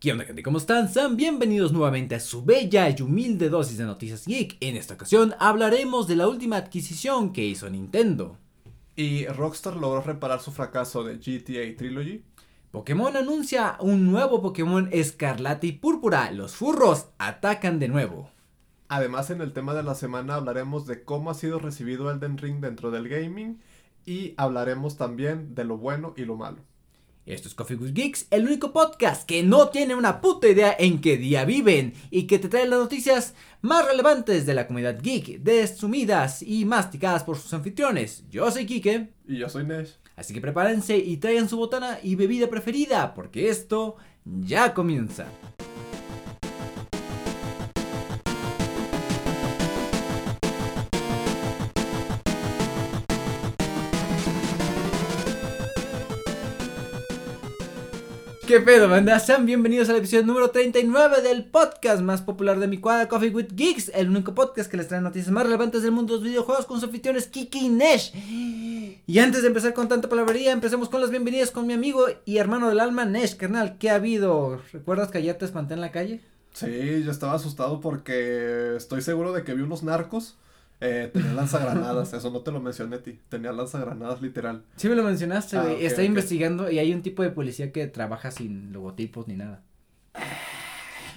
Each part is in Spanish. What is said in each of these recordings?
¿Qué onda gente? ¿Cómo están? Sean bienvenidos nuevamente a su bella y humilde dosis de noticias geek. En esta ocasión hablaremos de la última adquisición que hizo Nintendo. Y Rockstar logró reparar su fracaso de GTA Trilogy. Pokémon anuncia un nuevo Pokémon Escarlata y Púrpura. Los furros atacan de nuevo. Además, en el tema de la semana hablaremos de cómo ha sido recibido Elden Ring dentro del gaming y hablaremos también de lo bueno y lo malo. Esto es Coffee with Geeks, el único podcast que no tiene una puta idea en qué día viven y que te trae las noticias más relevantes de la comunidad geek, desumidas y masticadas por sus anfitriones. Yo soy Kike. Y yo soy Nesh. Así que prepárense y traigan su botana y bebida preferida, porque esto ya comienza. ¿Qué pedo, banda? Sean bienvenidos al episodio número 39 del podcast más popular de mi cuadra, Coffee with Geeks, el único podcast que les trae noticias más relevantes del mundo de los videojuegos con sus anfitriones Kiki y Nesh. Y antes de empezar con tanta palabrería, empecemos con las bienvenidas con mi amigo y hermano del alma, Nesh, carnal. ¿Qué ha habido? ¿Recuerdas que ayer te espanté en la calle? Sí, yo estaba asustado porque estoy seguro de que vi unos narcos eh, tenía lanzagranadas, eso no te lo mencioné a ti. Tenía lanzagranadas literal. Sí me lo mencionaste, ah, güey. Estoy investigando y hay un tipo de policía que trabaja sin logotipos ni nada.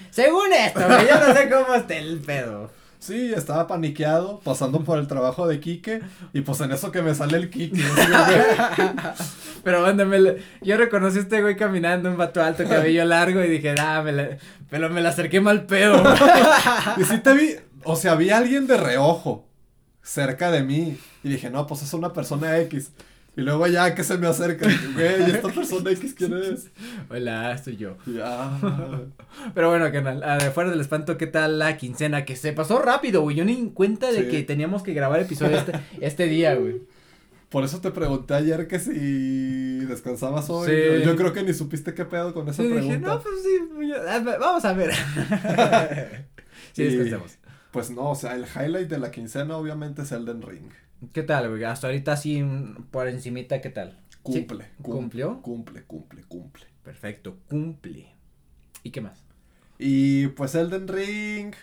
Según esto, güey, yo no sé cómo está el pedo. Sí, estaba paniqueado, pasando por el trabajo de Quique, y pues en eso que me sale el Quique. Pero mándame, yo reconocí a este güey caminando, un vato alto, cabello largo, y dije, ah, me pero me la acerqué mal pedo. y sí te vi, o sea, vi a alguien de reojo cerca de mí. Y dije, no, pues es una persona X. Y luego ya que se me acerca, güey, ¿esta persona X quién es? Hola, soy yo. Ya. Pero bueno, canal, fuera del espanto, ¿qué tal la quincena? Que se pasó rápido, güey. Yo ni en cuenta de que teníamos que grabar episodio este, este día, güey. Por eso te pregunté ayer que si descansabas hoy. Sí. Yo creo que ni supiste qué pedo con esa pregunta. Dije, no, pues sí, vamos a ver. sí, descansamos. Pues no, o sea, el highlight de la quincena obviamente es Elden Ring. ¿Qué tal, güey? Hasta ahorita así por encimita, ¿qué tal? Cumple. ¿Cumplió? Cumple, cumple, cumple. Perfecto, cumple. ¿Y qué más? Y pues Elden Ring,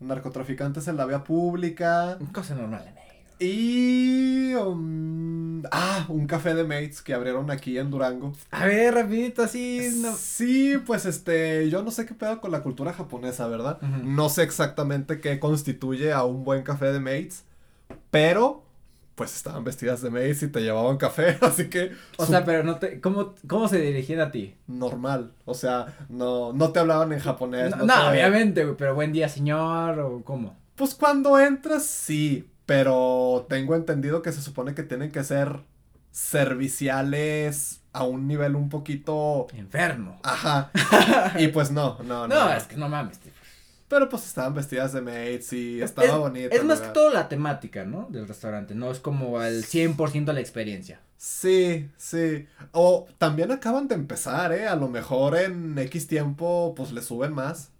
narcotraficantes en la vía pública. Cosa normal, y... Um, ah, un café de mates que abrieron aquí en Durango. A ver, rapidito, así. Sí, pues este, yo no sé qué pedo con la cultura japonesa, ¿verdad? No sé exactamente qué constituye a un buen café de mates, pero pues estaban vestidas de mates y te llevaban café, así que... O sea, pero no te... ¿cómo, ¿Cómo se dirigían a ti? Normal, o sea, no, no te hablaban en japonés. No, obviamente, pero buen día, señor, o cómo. Pues cuando entras, sí, pero tengo entendido que se supone que tienen que ser serviciales a un nivel un poquito enfermo. Ajá. y pues no, no, no. No, es que no mames. Pero pues estaban vestidas de maids y estaba bonito. Es más que todo la temática, ¿no? Del restaurante, no es como al 100% la experiencia. Sí, sí. O también acaban de empezar, ¿eh? A lo mejor en X tiempo pues le suben más.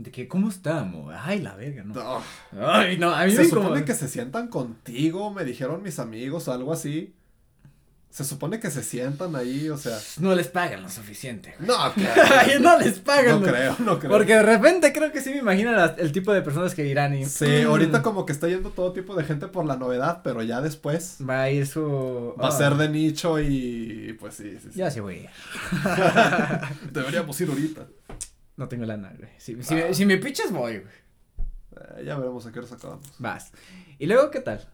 De que, ¿cómo estamos? Ay, la verga, ¿no? Ay, no, a mí Se supone que se sientan contigo, me dijeron mis amigos o algo así. Se supone que se sientan ahí, o sea. No les pagan lo suficiente. No, claro. no les pagan. No creo, no creo. Porque de repente creo que sí me imagino el tipo de personas que irán y. Sí, mm". ahorita como que está yendo todo tipo de gente por la novedad, pero ya después. Va a ir su. Va a ser de nicho y. Pues sí, sí, sí. Ya sí voy Deberíamos ir ahorita. No tengo lana, güey. Si, si, me, pichas, voy, güey. Eh, ya veremos a qué hora acabamos. Vas. ¿Y luego qué tal?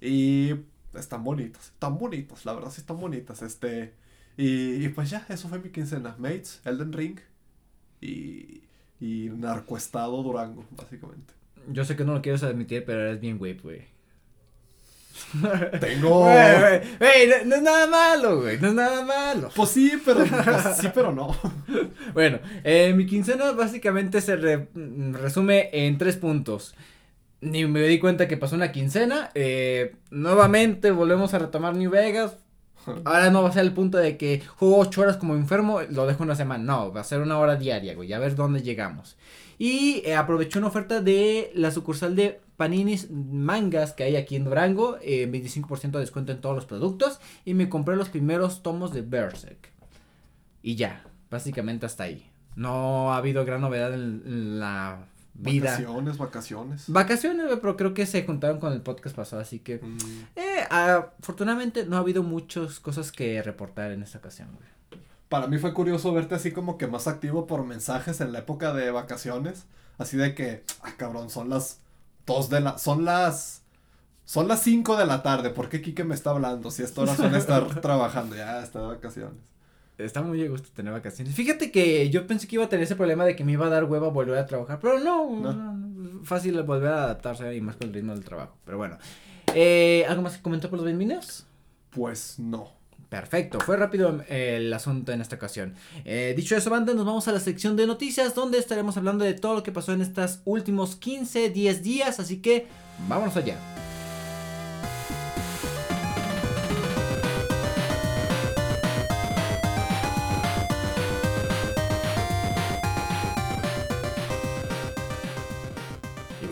Y están bonitas, están bonitas, la verdad sí están bonitas. Este. Y, y pues ya, eso fue mi quincena. Mates, Elden Ring y. Y Narcoestado Durango, básicamente. Yo sé que no lo quieres admitir, pero eres bien güey, güey. Tengo. Güey, no, es nada malo, güey. No es nada malo. Pues sí, pero pues sí, pero no. bueno, eh, mi quincena básicamente se resume en tres puntos. Ni me di cuenta que pasó una quincena. Eh, nuevamente volvemos a retomar New Vegas. Ahora no va a ser el punto de que juego ocho horas como enfermo, lo dejo una semana. No, va a ser una hora diaria, güey. A ver dónde llegamos. Y eh, aproveché una oferta de la sucursal de Paninis mangas que hay aquí en Durango, eh, 25% de descuento en todos los productos y me compré los primeros tomos de Berserk. Y ya, básicamente hasta ahí. No ha habido gran novedad en, en la vida. Vacaciones, vacaciones. Vacaciones, pero creo que se juntaron con el podcast pasado, así que. Mm, Eh, afortunadamente no ha habido muchas cosas que reportar en esta ocasión, güey. Para mí fue curioso verte así como que más activo por mensajes en la época de vacaciones. Así de que, ah, cabrón, son las dos de la, son las, son las cinco de la tarde. ¿Por qué Kike me está hablando? Si a esta hora suele estar trabajando, ya está de vacaciones. Está muy a gusto tener vacaciones. Fíjate que yo pensé que iba a tener ese problema de que me iba a dar hueva volver a trabajar, pero no, No. no, no, fácil volver a adaptarse y más con el ritmo del trabajo. Pero bueno, eh, ¿algo más que comentar por los 20 minutos? Pues no. Perfecto, fue rápido eh, el asunto en esta ocasión. Eh, dicho eso, banda, nos vamos a la sección de noticias donde estaremos hablando de todo lo que pasó en estos últimos 15, 10 días, así que vámonos allá.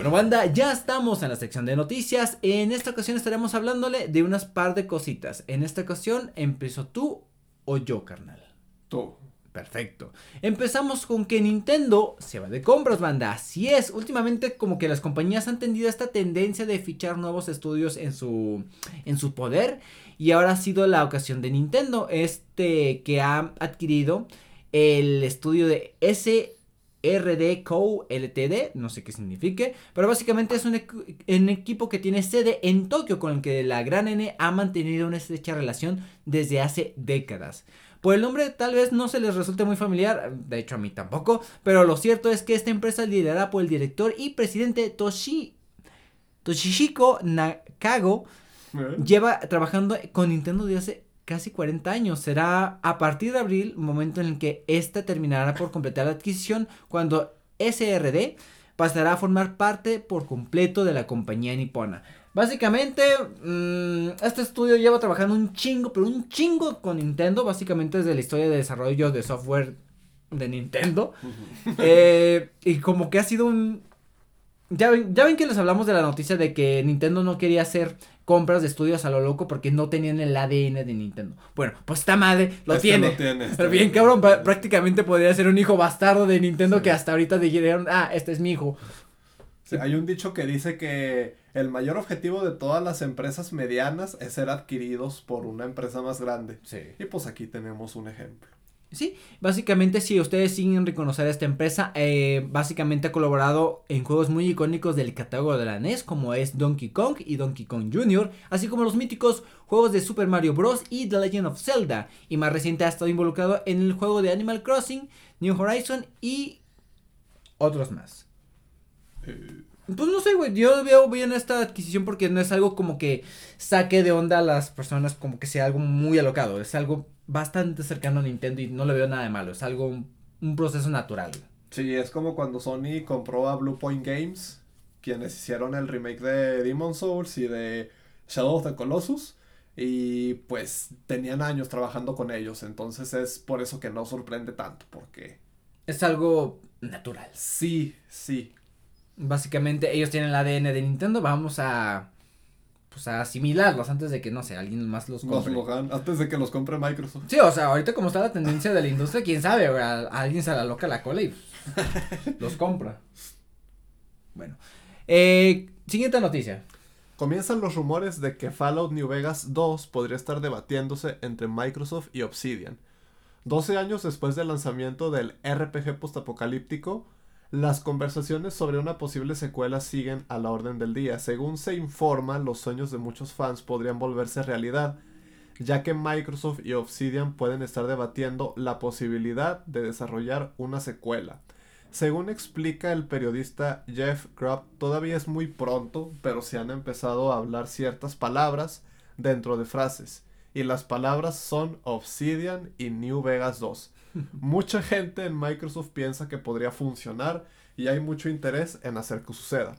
Bueno, banda, ya estamos en la sección de noticias. En esta ocasión estaremos hablándole de unas par de cositas. En esta ocasión, ¿empezó tú o yo, carnal? Tú. Perfecto. Empezamos con que Nintendo se va de compras, banda. Así es. Últimamente como que las compañías han tendido esta tendencia de fichar nuevos estudios en su en su poder y ahora ha sido la ocasión de Nintendo, este que ha adquirido el estudio de SRD Co Ltd, no sé qué signifique, pero básicamente es un, equ- un equipo que tiene sede en Tokio con el que la Gran N ha mantenido una estrecha relación desde hace décadas. Por el nombre tal vez no se les resulte muy familiar, de hecho a mí tampoco, pero lo cierto es que esta empresa es liderada por el director y presidente Toshi, Toshihiko Nakago, ¿Eh? lleva trabajando con Nintendo desde hace casi 40 años. Será a partir de abril, momento en el que esta terminará por completar la adquisición, cuando SRD pasará a formar parte por completo de la compañía nipona. Básicamente, mm, este estudio lleva trabajando un chingo, pero un chingo con Nintendo, básicamente desde la historia de desarrollo de software de Nintendo. Eh, y como que ha sido un... Ya ya ven que les hablamos de la noticia de que Nintendo no quería hacer compras de estudios a lo loco porque no tenían el ADN de Nintendo. Bueno, pues esta madre lo Este tiene. lo tiene, este Pero bien cabrón, prá- prácticamente podría ser un hijo bastardo de Nintendo Sí. que hasta ahorita dijeron, ah, este es mi hijo. Sí, hay un dicho que dice que el mayor objetivo de todas las empresas medianas es ser adquiridos por una empresa más grande. Sí. Y pues aquí tenemos un ejemplo. Sí, básicamente si ustedes siguen reconocer a esta empresa, eh, básicamente ha colaborado en juegos muy icónicos del catálogo de la NES como es Donkey Kong y Donkey Kong Jr., así como los míticos juegos de Super Mario Bros. y The Legend of Zelda, y más reciente ha estado involucrado en el juego de Animal Crossing, New Horizon y otros más. Eh, Pues no sé, güey, yo veo bien esta adquisición porque no es algo como que saque de onda a las personas como que sea algo muy alocado, es algo bastante cercano a Nintendo y no le veo nada de malo, es algo, un, un proceso natural. Sí, es como cuando Sony compró a Blue Point Games, quienes hicieron el remake de Demon Souls y de Shadow of the Colossus. Y pues tenían años trabajando con ellos, entonces es por eso que no sorprende tanto, porque Es algo natural. sí, sí, Básicamente ellos tienen el ADN de Nintendo, vamos a pues a asimilarlos antes de que no sé, alguien más los compre. lo gan- antes de que los compre Microsoft. Sí, o sea, ahorita como está la tendencia de la industria, quién sabe, güey, a, a alguien se la loca la cola y pues, los compra. Bueno, eh, siguiente noticia. Comienzan los rumores de que Fallout New Vegas 2 podría estar debatiéndose entre Microsoft y Obsidian. 12 años después del lanzamiento del RPG postapocalíptico, las conversaciones sobre una posible secuela siguen a la orden del día. Según se informa, los sueños de muchos fans podrían volverse realidad, ya que Microsoft y Obsidian pueden estar debatiendo la posibilidad de desarrollar una secuela. Según explica el periodista Jeff Grubb, todavía es muy pronto, pero se han empezado a hablar ciertas palabras dentro de frases. Y las palabras son Obsidian y New Vegas 2. Mucha gente en Microsoft piensa que podría funcionar y hay mucho interés en hacer que suceda.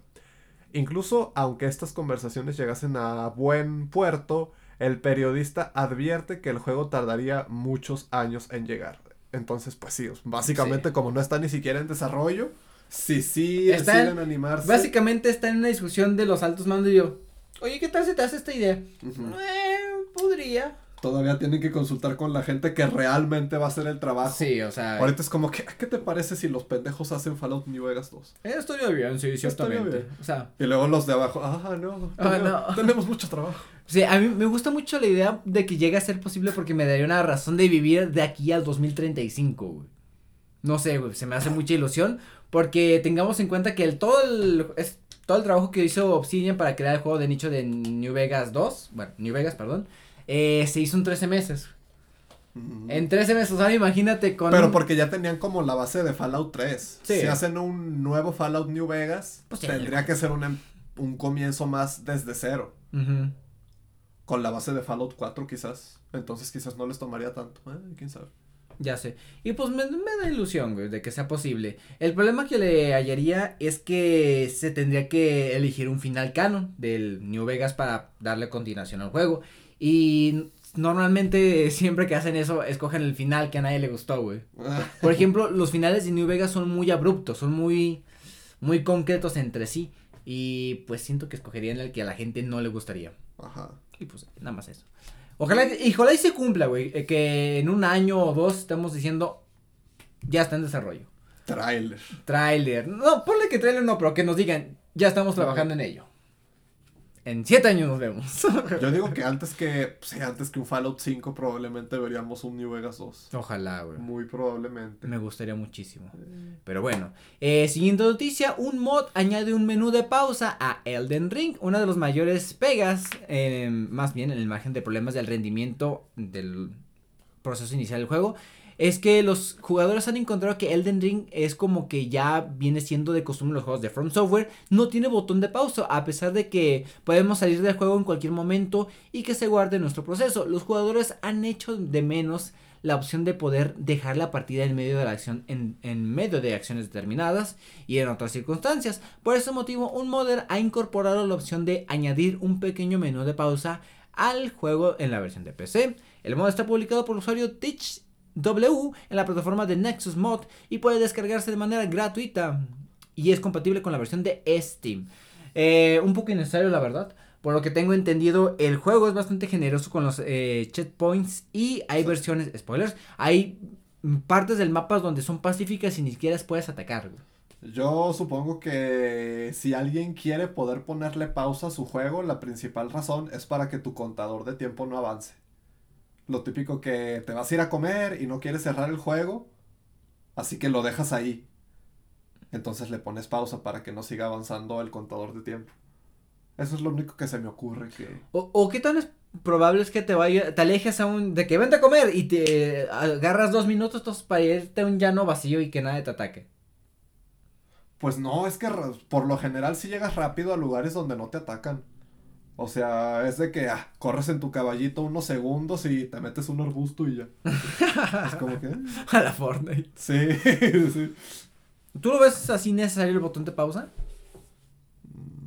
Incluso aunque estas conversaciones llegasen a buen puerto, el periodista advierte que el juego tardaría muchos años en llegar. Entonces, pues sí, básicamente Sí. como no está ni siquiera en desarrollo, sí, sí, Está deciden en- animarse. Básicamente está en una discusión de los altos mandos y yo, oye, ¿qué tal si te hace esta idea? Eh, podría. Todavía tienen que consultar con la gente que realmente va a hacer el trabajo. Sí, o sea. Ahorita es como que, ¿qué te parece si los pendejos hacen Fallout New Vegas 2? Estaría bien, sí, ciertamente. bien. O sea. Y luego los de abajo, ah, no, Ah, tenemos, no. tenemos mucho trabajo. Sí, a mí me gusta mucho la idea de que llegue a ser posible porque me daría una razón de vivir de aquí al 2035, güey. No sé, güey, se me hace mucha ilusión porque tengamos en cuenta que el todo el es todo el trabajo que hizo Obsidian para crear el juego de nicho de New Vegas 2, bueno, New Vegas, perdón, eh, se hizo en 13 meses. En 13 meses, ahora imagínate con Pero un- porque ya tenían como la base de Fallout 3. Sí. Si hacen un nuevo Fallout New Vegas, Pues tendría que ser un, em- un comienzo más desde cero. Con la base de Fallout 4 quizás. Entonces quizás no les tomaría tanto. Eh, quién sabe. Ya sé. Y pues me, me da ilusión, güey, de que sea posible. El problema que le hallaría es que se tendría que elegir un final canon del New Vegas para darle continuación al juego. Y normalmente siempre que hacen eso, escogen el final que a nadie le gustó, güey. Por ejemplo, los finales de New Vegas son muy abruptos, son muy, muy concretos entre sí. Y pues siento que escogerían el que a la gente no le gustaría. Ajá. Y pues nada más eso. Ojalá, y ojalá y se cumpla, güey. eh, Que en un año o dos estamos diciendo, ya está en desarrollo. Trailer. Trailer. No, ponle que trailer no, pero que nos digan, ya estamos trabajando en ello. En siete años nos vemos. Yo digo que antes que, sí, antes que un Fallout 5 probablemente veríamos un New Vegas 2. Ojalá, güey. Muy probablemente. Me gustaría muchísimo. Pero bueno, eh, siguiente noticia, un mod añade un menú de pausa a Elden Ring. Una de las mayores pegas, eh, más bien en el margen de problemas del rendimiento del proceso inicial del juego, es que los jugadores han encontrado que Elden Ring es como que ya viene siendo de costumbre los juegos de From Software, no tiene botón de pausa, a pesar de que podemos salir del juego en cualquier momento y que se guarde nuestro proceso. Los jugadores han hecho de menos la opción de poder dejar la partida en medio de la acción en, en medio de acciones determinadas y en otras circunstancias. Por ese motivo, un modder ha incorporado la opción de añadir un pequeño menú de pausa al juego en la versión de PC. El mod está publicado por el usuario Teach W en la plataforma de Nexus Mod y puede descargarse de manera gratuita y es compatible con la versión de Steam. Eh, un poco innecesario la verdad. Por lo que tengo entendido, el juego es bastante generoso con los eh, checkpoints y hay versiones, spoilers, hay partes del mapa donde son pacíficas y ni siquiera puedes atacar. Yo supongo que si alguien quiere poder ponerle pausa a su juego, la principal razón es para que tu contador de tiempo no avance. Lo típico que te vas a ir a comer y no quieres cerrar el juego, así que lo dejas ahí. Entonces le pones pausa para que no siga avanzando el contador de tiempo. Eso es lo único que se me ocurre que... O, o qué tan es probable es que te vaya, te alejes a un, de que vente a comer y te agarras dos minutos entonces, para irte a un llano vacío y que nadie te ataque. Pues no, es que por lo general si llegas rápido a lugares donde no te atacan. O sea, es de que ah, corres en tu caballito unos segundos y te metes un arbusto y ya. es como que... A la Fortnite. Sí, sí. ¿Tú lo ves así necesario el botón de pausa?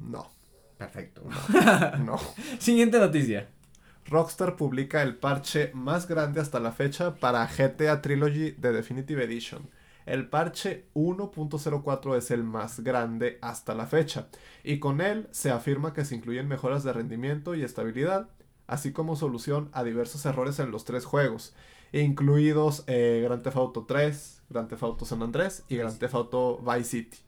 No, Perfecto. no. Siguiente noticia. Rockstar publica el parche más grande hasta la fecha para GTA Trilogy de Definitive Edition. El parche 1.04 es el más grande hasta la fecha, y con él se afirma que se incluyen mejoras de rendimiento y estabilidad, así como solución a diversos errores en los tres juegos, incluidos eh, Grand Theft Auto 3, Grand Theft Auto San Andrés y Grand Theft Auto Vice City.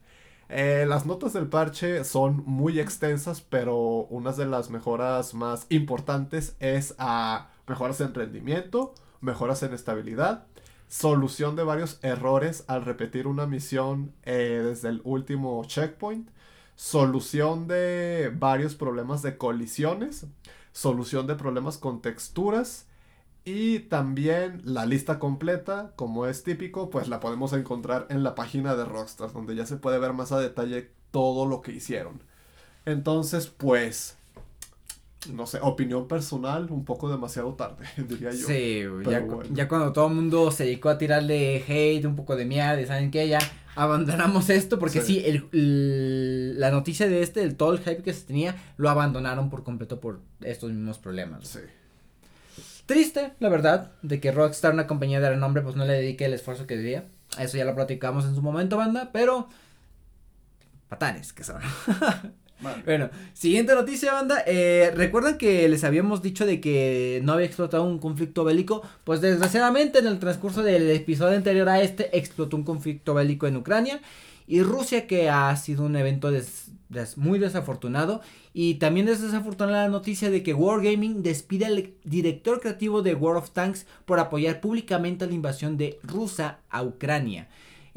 Eh, las notas del parche son muy extensas, pero una de las mejoras más importantes es a mejoras en rendimiento, mejoras en estabilidad, solución de varios errores al repetir una misión eh, desde el último checkpoint, solución de varios problemas de colisiones, solución de problemas con texturas y también la lista completa, como es típico, pues la podemos encontrar en la página de Rockstar, donde ya se puede ver más a detalle todo lo que hicieron. Entonces, pues, no sé, opinión personal, un poco demasiado tarde, diría yo. Sí, ya, cu- bueno. ya cuando todo el mundo se dedicó a tirarle hate, un poco de mierda, ¿saben qué? Ya abandonamos esto porque sí, Sí. el, el- la noticia de este, el todo el hype que se tenía, lo abandonaron por completo por estos mismos problemas. Sí. Triste, la verdad, de que Rockstar, una compañía de renombre, pues no le dedique el esfuerzo que debía. Eso ya lo platicamos en su momento, banda, pero... Patanes que son. Bueno, siguiente noticia, banda. Eh, ¿Recuerdan que les habíamos dicho de que no había explotado un conflicto bélico? Pues desgraciadamente en el transcurso del episodio anterior a este explotó un conflicto bélico en Ucrania. Y Rusia, que ha sido un evento muy desafortunado. Y también es desafortunada la noticia de que Wargaming despide al director creativo de World of Tanks por apoyar públicamente la invasión de Rusia a Ucrania.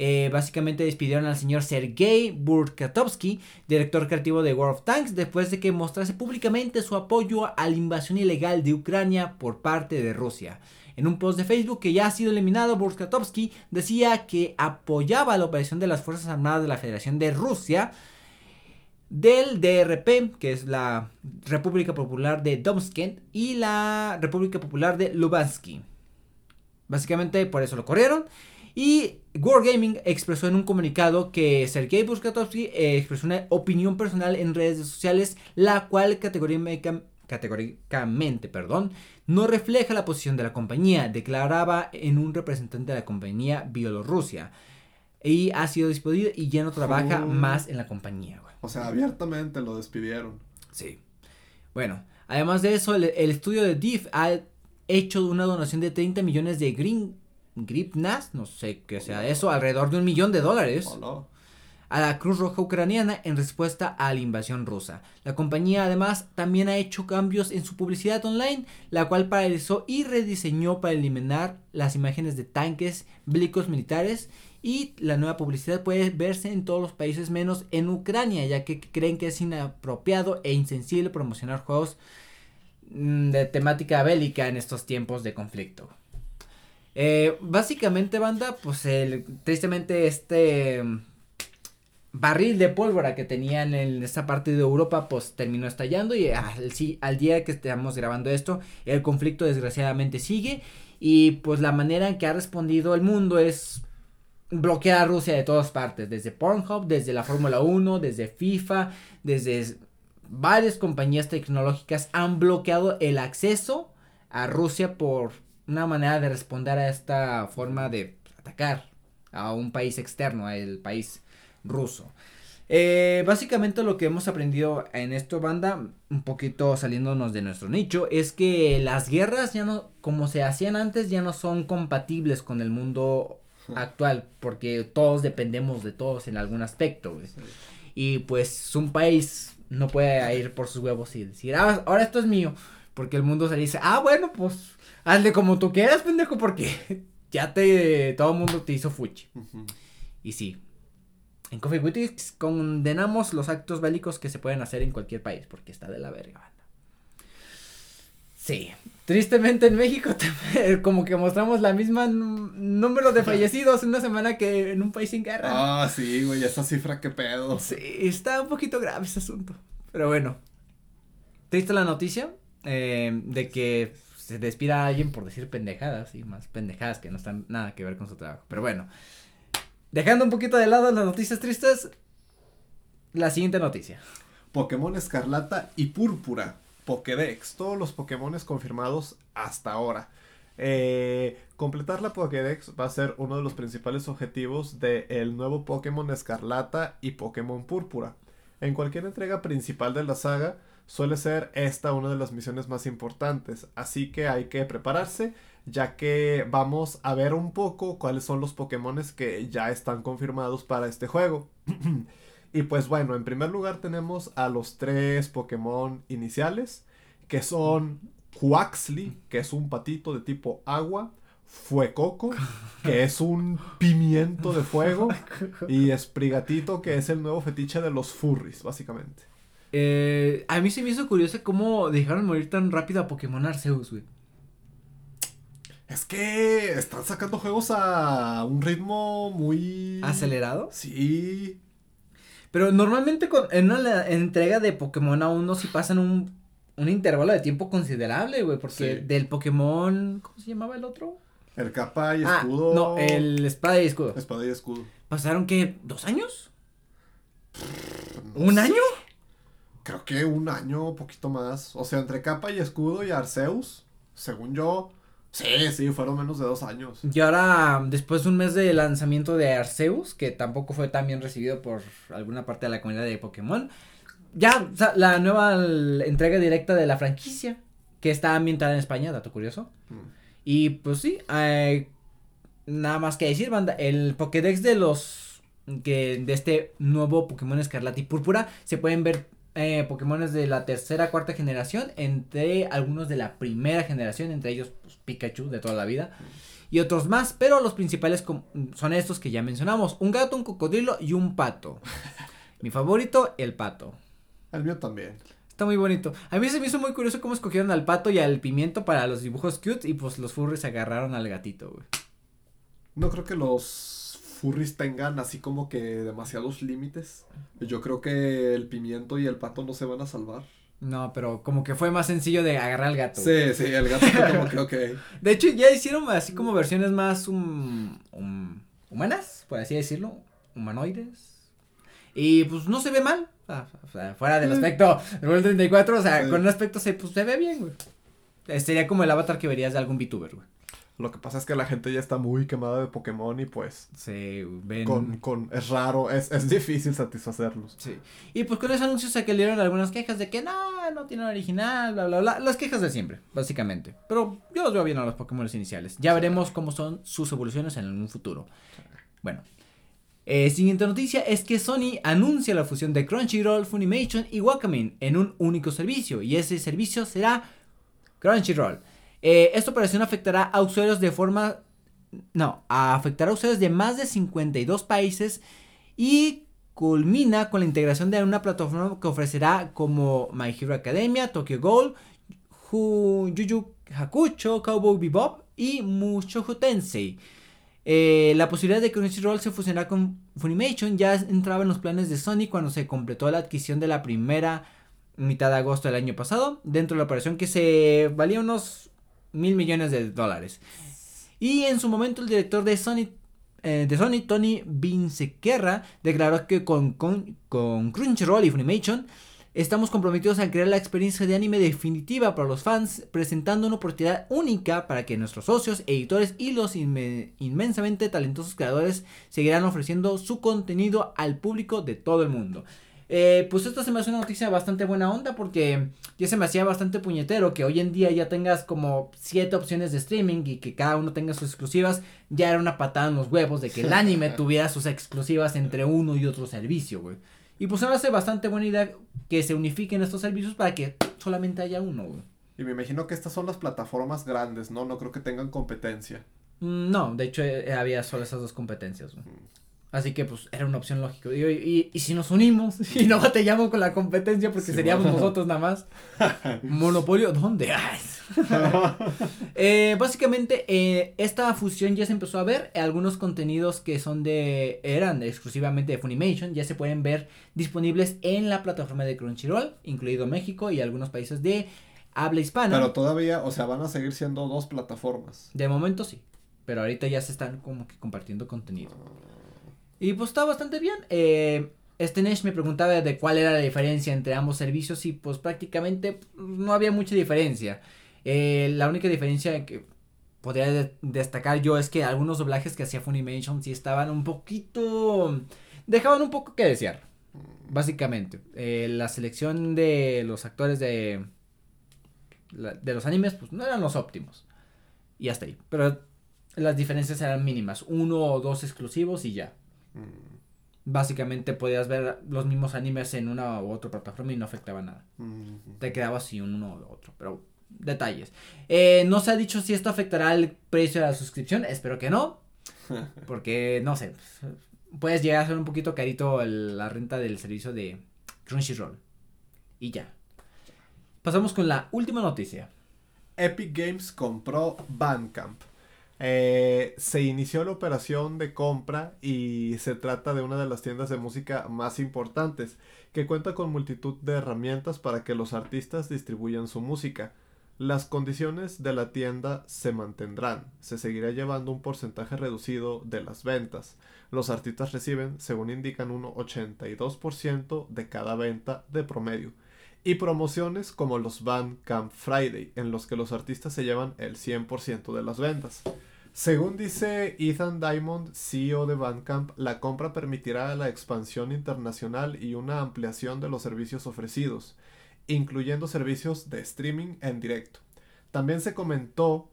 Eh, básicamente despidieron al señor Sergei Burkatovsky, director creativo de World of Tanks, después de que mostrase públicamente su apoyo a la invasión ilegal de Ucrania por parte de Rusia. En un post de Facebook que ya ha sido eliminado, Burkatovsky decía que apoyaba la operación de las Fuerzas Armadas de la Federación de Rusia del DRP, que es la República Popular de Domskent, y la República Popular de Lubansky. Básicamente por eso lo corrieron. Y Wargaming expresó en un comunicado que Sergei Buskatovsky eh, expresó una opinión personal en redes sociales, la cual categóricamente perdón, no refleja la posición de la compañía, declaraba en un representante de la compañía Bielorrusia. Y ha sido despedido y ya no trabaja más en la compañía. O sea, abiertamente lo despidieron. Sí. Bueno, además de eso, el, el estudio de DIF ha hecho una donación de 30 millones de green gripnas, no sé qué sea eso, alrededor de un millón de dólares. A la Cruz Roja Ucraniana en respuesta a la invasión rusa. La compañía además también ha hecho cambios en su publicidad online, la cual paralizó y rediseñó para eliminar las imágenes de tanques bélicos militares y la nueva publicidad puede verse en todos los países menos en Ucrania, ya que creen que es inapropiado e insensible promocionar juegos mm, de temática bélica en estos tiempos de conflicto. Eh, básicamente, banda, pues el, tristemente este mm, barril de pólvora que tenían en esta parte de Europa, pues terminó estallando y al, al día que estamos grabando esto, el conflicto desgraciadamente sigue. Y pues la manera en que ha respondido el mundo es bloquear a Rusia de todas partes, desde Pornhub, desde la Fórmula 1, desde FIFA, desde varias compañías tecnológicas han bloqueado el acceso a Rusia por una manera de responder a esta forma de atacar a un país externo, al país ruso. Eh, básicamente lo que hemos aprendido en esto, banda, un poquito saliéndonos de nuestro nicho, es que las guerras ya no, como se hacían antes, ya no son compatibles con el mundo actual, porque todos dependemos de todos en algún aspecto. Y pues un país no puede ir por sus huevos y decir, ah, ahora esto es mío, porque el mundo se dice, ah, bueno, pues hazle como tú quieras, pendejo, porque ya te, todo el mundo te hizo fuchi. Y sí, en Coffee Witix condenamos los actos bélicos que se pueden hacer en cualquier país, porque está de la verga, banda. Sí, tristemente en México como que mostramos la misma número de fallecidos en una semana que en un país sin guerra. Ah, sí, güey, esa cifra qué pedo. Sí, está un poquito grave ese asunto. Pero bueno, triste la noticia eh, de que se despida a alguien por decir pendejadas y más pendejadas que no están nada que ver con su trabajo. Pero bueno, dejando un poquito de lado las noticias tristes, la siguiente noticia. Pokémon Escarlata y Púrpura, Pokédex, todos los Pokémon confirmados hasta ahora. Eh, completar la Pokédex va a ser uno de los principales objetivos del nuevo Pokémon Escarlata y Pokémon Púrpura. En cualquier entrega principal de la saga, suele ser esta una de las misiones más importantes. Así que hay que prepararse, ya que vamos a ver un poco cuáles son los Pokémon que ya están confirmados para este juego. y pues bueno, en primer lugar tenemos a los tres Pokémon iniciales, que son Quaxly, que es un patito de tipo agua. Fuecoco, que es un pimiento de fuego, y Sprigatito, que es el nuevo fetiche de los furries, básicamente. Eh, a mí se me hizo curioso cómo dejaron morir tan rápido a Pokémon Arceus, güey. Es que están sacando juegos a un ritmo muy... ¿Acelerado? Sí. Pero normalmente con, en una entrega de Pokémon a uno sí pasan un, un intervalo de tiempo considerable, güey. Porque del Pokémon... ¿Cómo se llamaba el otro? El capa y ah, escudo. no, el espada y escudo. Espada y escudo. ¿Pasaron qué? ¿Dos años? ¿Un año? Creo que un año, poquito más. O sea, entre capa y escudo y Arceus, según yo. Sí, sí, fueron menos de dos años. Y ahora, después de un mes de lanzamiento de Arceus, que tampoco fue tan bien recibido por alguna parte de la comunidad de Pokémon, ya, la nueva entrega directa de la franquicia, que está ambientada en España, dato curioso. Mm. Y pues sí, nada más que decir, banda, el Pokédex de los, que de este nuevo Pokémon Escarlata y Púrpura, se pueden ver eh, Pokémones de la tercera, cuarta generación, entre algunos de la primera generación, entre ellos pues, Pikachu de toda la vida. Y otros más, pero los principales son estos que ya mencionamos. Un gato, un cocodrilo y un pato. Mi favorito, el pato. El mío también. Está muy bonito. A mí se me hizo muy curioso cómo escogieron al pato y al pimiento para los dibujos cute y pues los furries agarraron al gatito, güey. No creo que los furries tengan así como que demasiados límites. Yo creo que el pimiento y el pato no se van a salvar. No, pero como que fue más sencillo de agarrar al gato. Sí, sí, el gato fue como que ok. De hecho, ya hicieron así como versiones más humanas, por así decirlo, humanoides. Y pues no se ve mal. O sea, fuera del mm. aspecto del 34, o sea, con un aspecto se, pues, se ve bien, güey. Sería como el avatar que verías de algún VTuber, güey. Lo que pasa es que la gente ya está muy quemada de Pokémon y pues. Sí, ven. Con, con, es raro, es, es difícil satisfacerlos. Sí. Y pues con ese anuncio se dieron algunas quejas de que no, no tiene original, bla, bla, bla. Las quejas de siempre, básicamente. Pero yo los veo bien a los Pokémon iniciales. Ya veremos cómo son sus evoluciones en un futuro. Bueno, eh, siguiente noticia es que Sony anuncia la fusión de Crunchyroll, Funimation y Wakamin en un único servicio y ese servicio será Crunchyroll. Eh, esta operación afectará a usuarios de forma... No, afectará a usuarios de más de 52 países y culmina con la integración de una plataforma que ofrecerá como My Hero Academia, Tokyo Ghoul, Yu Hakucho, Cowboy Bebop y Mushoku Tensei. Eh, la posibilidad de que Crunchyroll se fusionara con Funimation ya entraba en los planes de Sony cuando se completó la adquisición de la primera mitad de agosto del año pasado, dentro de la operación que se valía unos mil millones de dólares. Y en su momento el director de Sony, eh, de Sony Tony Vincequerra, declaró que con, con, con Crunchyroll y Funimation Estamos comprometidos a crear la experiencia de anime definitiva para los fans, presentando una oportunidad única para que nuestros socios, editores y los inmensamente talentosos creadores seguirán ofreciendo su contenido al público de todo el mundo. Eh, pues esto se me hace una noticia bastante buena onda porque ya se me hacía bastante puñetero que hoy en día ya tengas como siete opciones de streaming y que cada uno tenga sus exclusivas. Ya era una patada en los huevos de que el anime tuviera sus exclusivas entre uno y otro servicio, güey. Y pues ahora hace bastante buena idea que se unifiquen estos servicios para que solamente haya uno, güey. Y me imagino que estas son las plataformas grandes, ¿no? No creo que tengan competencia. Mm, no, de hecho eh, había solo esas dos competencias. Güey. Así que pues era una opción lógica. Y, y, si nos unimos y no batallamos con la competencia porque seríamos nosotros nada más. Monopolio, ¿dónde eh, básicamente eh, esta fusión ya se empezó a ver. Algunos contenidos que son de eran exclusivamente de Funimation ya se pueden ver disponibles en la plataforma de Crunchyroll, incluido México y algunos países de habla hispana. Pero todavía, o sea, van a seguir siendo dos plataformas. De momento sí. Pero ahorita ya se están como que compartiendo contenido. Y pues está bastante bien. Eh, este Nesh me preguntaba de cuál era la diferencia entre ambos servicios y pues prácticamente no había mucha diferencia. Eh, la única diferencia que podría destacar yo es que algunos doblajes que hacía Funimation sí estaban un poquito... dejaban un poco que desear. Básicamente. Eh, la selección de los actores de... de los animes pues no eran los óptimos. Y hasta ahí. Pero las diferencias eran mínimas. Uno o dos exclusivos y ya. Mm. Básicamente podías ver los mismos animes en una u otra plataforma y no afectaba nada. Mm. Te quedabas así uno u otro, pero detalles. Eh, no se ha dicho si esto afectará el precio de la suscripción, espero que no. Porque, no sé, puedes llegar a ser un poquito carito la renta del servicio de Crunchyroll. Y ya. Pasamos con la última noticia. Epic Games compró Bandcamp. Eh, se inició la operación de compra y se trata de una de las tiendas de música más importantes, que cuenta con multitud de herramientas para que los artistas distribuyan su música. Las condiciones de la tienda se mantendrán, se seguirá llevando un porcentaje reducido de las ventas. Los artistas reciben, según indican, un 82% de cada venta de promedio. Y promociones como los Bandcamp Friday, en los que los artistas se llevan el 100% de las ventas. Según dice Ethan Diamond, CEO de Bandcamp, la compra permitirá la expansión internacional y una ampliación de los servicios ofrecidos, incluyendo servicios de streaming en directo. También se comentó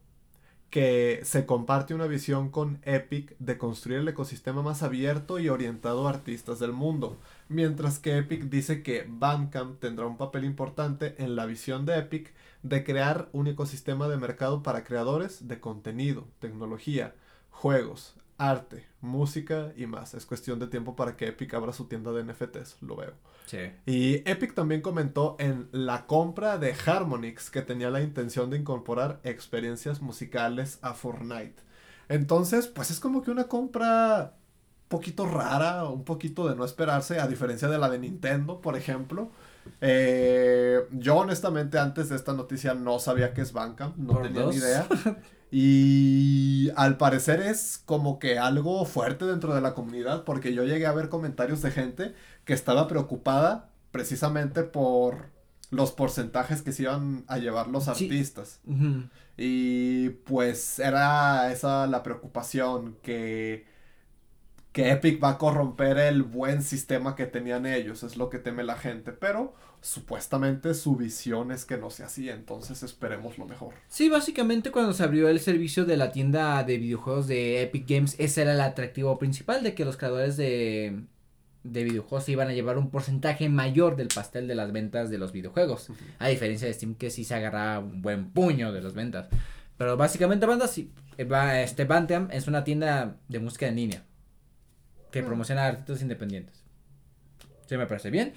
que se comparte una visión con Epic de construir el ecosistema más abierto y orientado a artistas del mundo, mientras que Epic dice que Bandcamp tendrá un papel importante en la visión de Epic de crear un ecosistema de mercado para creadores de contenido, tecnología, juegos, arte, música y más. Es cuestión de tiempo para que Epic abra su tienda de NFTs, lo veo. Sí. Y Epic también comentó en la compra de Harmonix que tenía la intención de incorporar experiencias musicales a Fortnite. Entonces, pues es como que una compra poquito rara, un poquito de no esperarse, a diferencia de la de Nintendo, por ejemplo. Eh, yo honestamente antes de esta noticia no sabía que es Bandcamp, no tenía dos. ni idea. Y al parecer es como que algo fuerte dentro de la comunidad, porque yo llegué a ver comentarios de gente que estaba preocupada precisamente por los porcentajes que se iban a llevar los Sí. artistas. Y pues era esa la preocupación que que Epic va a corromper el buen sistema que tenían ellos, es lo que teme la gente, pero supuestamente su visión es que no sea así, entonces esperemos lo mejor. Sí, básicamente cuando se abrió el servicio de la tienda de videojuegos de Epic Games, ese era el atractivo principal de que los creadores de, de videojuegos se iban a llevar un porcentaje mayor del pastel de las ventas de los videojuegos. A diferencia de Steam que sí se agarraba un buen puño de las ventas. Pero básicamente banda, sí, eh, va- este Bantam es una tienda de música en línea que Mm. promociona artistas independientes. Sí, me parece bien.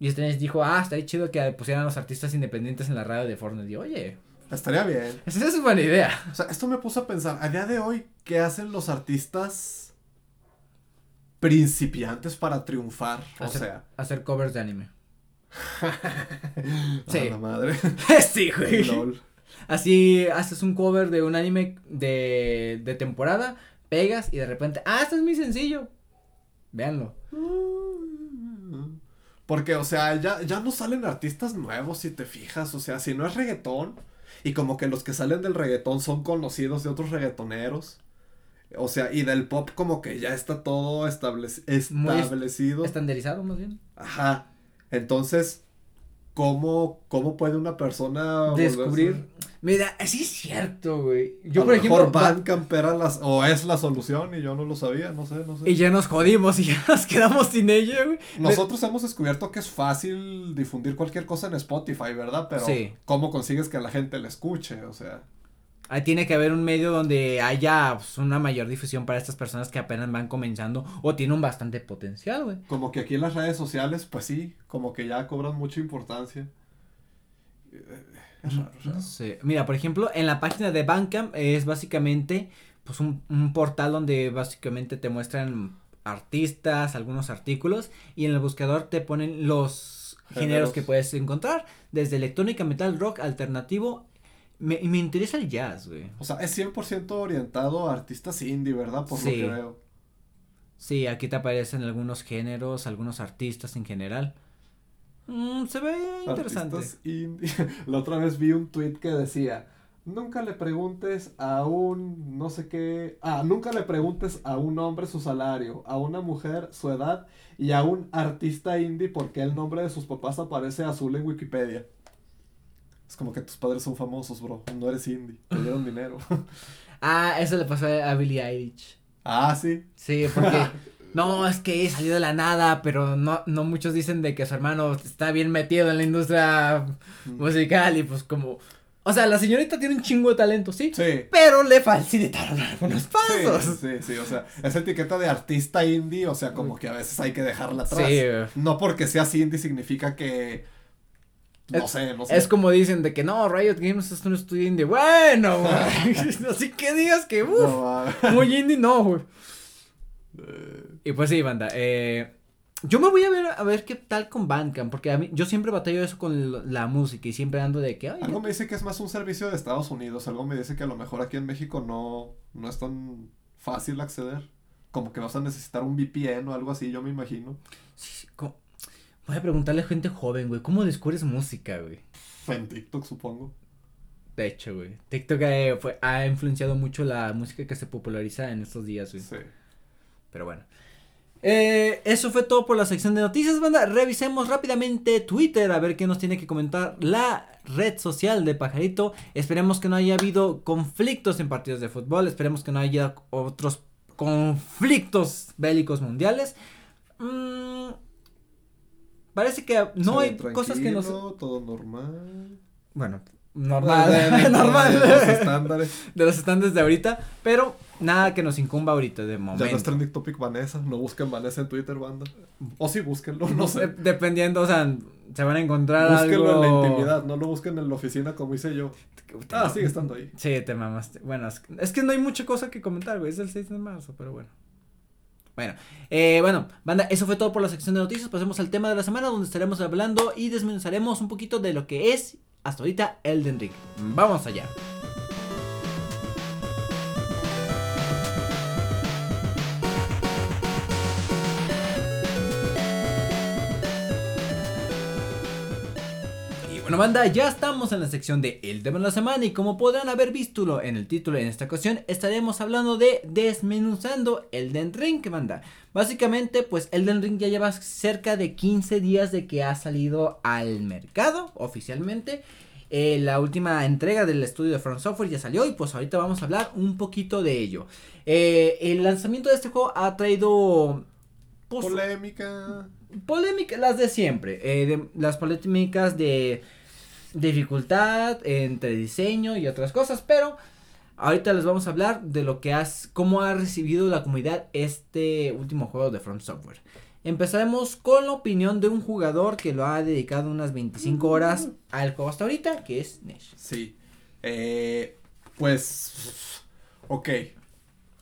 Y este dijo, ah, estaría chido que pusieran a los artistas independientes en la radio de Fortnite. Y oye, Estaría bien. esa es buena idea. O sea, esto me puso a pensar, a día de hoy, ¿qué hacen los artistas principiantes para triunfar? O Hacer- sea, Hacer covers de anime. Sí. a la madre. sí, güey. Lol. Así haces un cover de un anime de, de temporada, pegas y de repente, ah, esto es muy sencillo. Véanlo. Porque, o sea, ya, ya no salen artistas nuevos si te fijas. O sea, si no es reggaetón. Y como que los que salen del reggaetón son conocidos de otros reggaetoneros. O sea, y del pop como que ya está todo establec- Muy est- establecido. Estandarizado más bien. Ajá. Entonces, ¿cómo, cómo puede una persona Descubrir. Volverse- Mira, sí es cierto, güey. Yo, a por lo ejemplo. mejor Bandcamp era las, o es la solución y yo no lo sabía, no sé, no sé. Y ya nos jodimos y ya nos quedamos sin ella, güey. Nosotros hemos descubierto que es fácil difundir cualquier cosa en Spotify, ¿verdad? Pero Sí. ¿cómo consigues que la gente la escuche? O sea, Ahí tiene que haber un medio donde haya pues, una mayor difusión para estas personas que apenas van comenzando o tienen un bastante potencial, güey. como que aquí en las redes sociales, pues sí, como que ya cobran mucha importancia. Es raro, es raro. No sé. Mira, por ejemplo, en la página de Bandcamp es básicamente pues un, un portal donde básicamente te muestran artistas, algunos artículos y en el buscador te ponen los géneros, que puedes encontrar, desde electrónica, metal, rock, alternativo. Me, me interesa el jazz, güey. O sea, es 100% orientado a artistas indie, ¿verdad? Por Sí. lo que veo. Sí, aquí te aparecen algunos géneros, algunos artistas en general. Mm, se ve interesante. La otra vez vi un tweet que decía, nunca le preguntes a un no sé qué, ah, nunca le preguntes a un hombre su salario, a una mujer su edad y a un artista indie porque el nombre de sus papás aparece azul en Wikipedia. Es como que tus padres son famosos, bro. No eres indie. Te dieron dinero. Ah, eso le pasó a Billie Eilish. ah, sí. Sí, porque no, es que salió de la nada, pero no, no muchos dicen de que su hermano está bien metido en la industria musical y pues como, o sea, la señorita tiene un chingo de talento, sí, Sí. pero le facilitaron algunos Sí, pasos. sí, sí, o sea, esa etiqueta de artista indie, o sea, como que a veces hay que dejarla atrás. Sí, No porque seas indie significa que. No Es- sé, no sé. Es como dicen de que no, Riot Games es un estudio indie. Bueno, güey. Así que digas que, uff, No, muy indie no, güey. Y pues sí, banda. Eh, yo me voy a ver a ver qué tal con Bandcamp, porque a mí, yo siempre batallo eso con la música y siempre ando de que, ay, Algo me dice que es más un servicio de Estados Unidos. Algo me dice que a lo mejor aquí en México no, no es tan fácil acceder. Como que vas a necesitar un VPN o algo así, yo me imagino. sí, sí, co- voy a preguntarle a gente joven, güey, ¿cómo descubres música, güey? En TikTok, supongo. De hecho, güey. TikTok eh, fue, ha influenciado mucho la música que se populariza en estos días, güey. Sí. Pero bueno. Eh, eso fue todo por la sección de noticias, banda. Revisemos rápidamente Twitter a ver qué nos tiene que comentar la red social de Pajarito. Esperemos que no haya habido conflictos en partidos de fútbol. Esperemos que no haya otros conflictos bélicos mundiales. Mm, parece que no hay cosas que no Todo normal. Bueno, normal. normal. De los estándares. De los estándares de ahorita. Pero nada que nos incumba ahorita de momento. Ya no es trending topic Vanessa, no busquen Vanessa en Twitter, banda. O sí, búsquenlo, no sé. Dependiendo, o sea, se van a encontrar Búsquenlo algo... en la intimidad, no lo busquen en la oficina como hice yo. Ah, sigue estando ahí. Sí, te mamaste. Bueno, es, es que no hay mucha cosa que comentar, güey, es el 6 de marzo, pero bueno. Bueno, eh, bueno, banda, eso fue todo por la sección de noticias. Pasemos al tema de la semana donde estaremos hablando y desmenuzaremos un poquito de lo que es hasta ahorita Elden Ring. Vamos allá. Bueno, banda, ya estamos en la sección de El tema de la semana y como podrán haber visto en el título en esta ocasión, estaremos hablando de desmenuzando Elden Ring, banda. Básicamente, pues Elden Ring ya lleva cerca de 15 días de que ha salido al mercado oficialmente. Eh, la última entrega del estudio de Front Software ya salió y pues ahorita vamos a hablar un poquito de ello. Eh, el lanzamiento de este juego ha traído... Pues, polémica. Polémica, las de siempre. Eh, de, las polémicas de dificultad entre diseño y otras cosas, pero ahorita les vamos a hablar de lo que has, cómo ha recibido la comunidad este último juego de Front Software. Empezaremos con la opinión de un jugador que lo ha dedicado unas 25 horas al juego hasta ahorita, que es Nesh. Sí. Eh, pues, ok.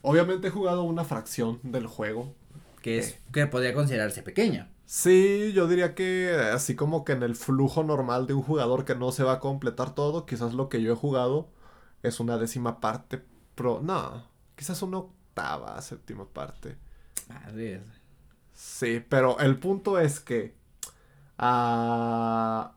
Obviamente he jugado una fracción del juego. Que es, eh. que podría considerarse pequeña. Sí, yo diría que así como que en el flujo normal de un jugador que no se va a completar todo, quizás lo que yo he jugado es una décima parte, pero no, quizás una octava, séptima parte. Madre. Sí, pero el punto es que ah,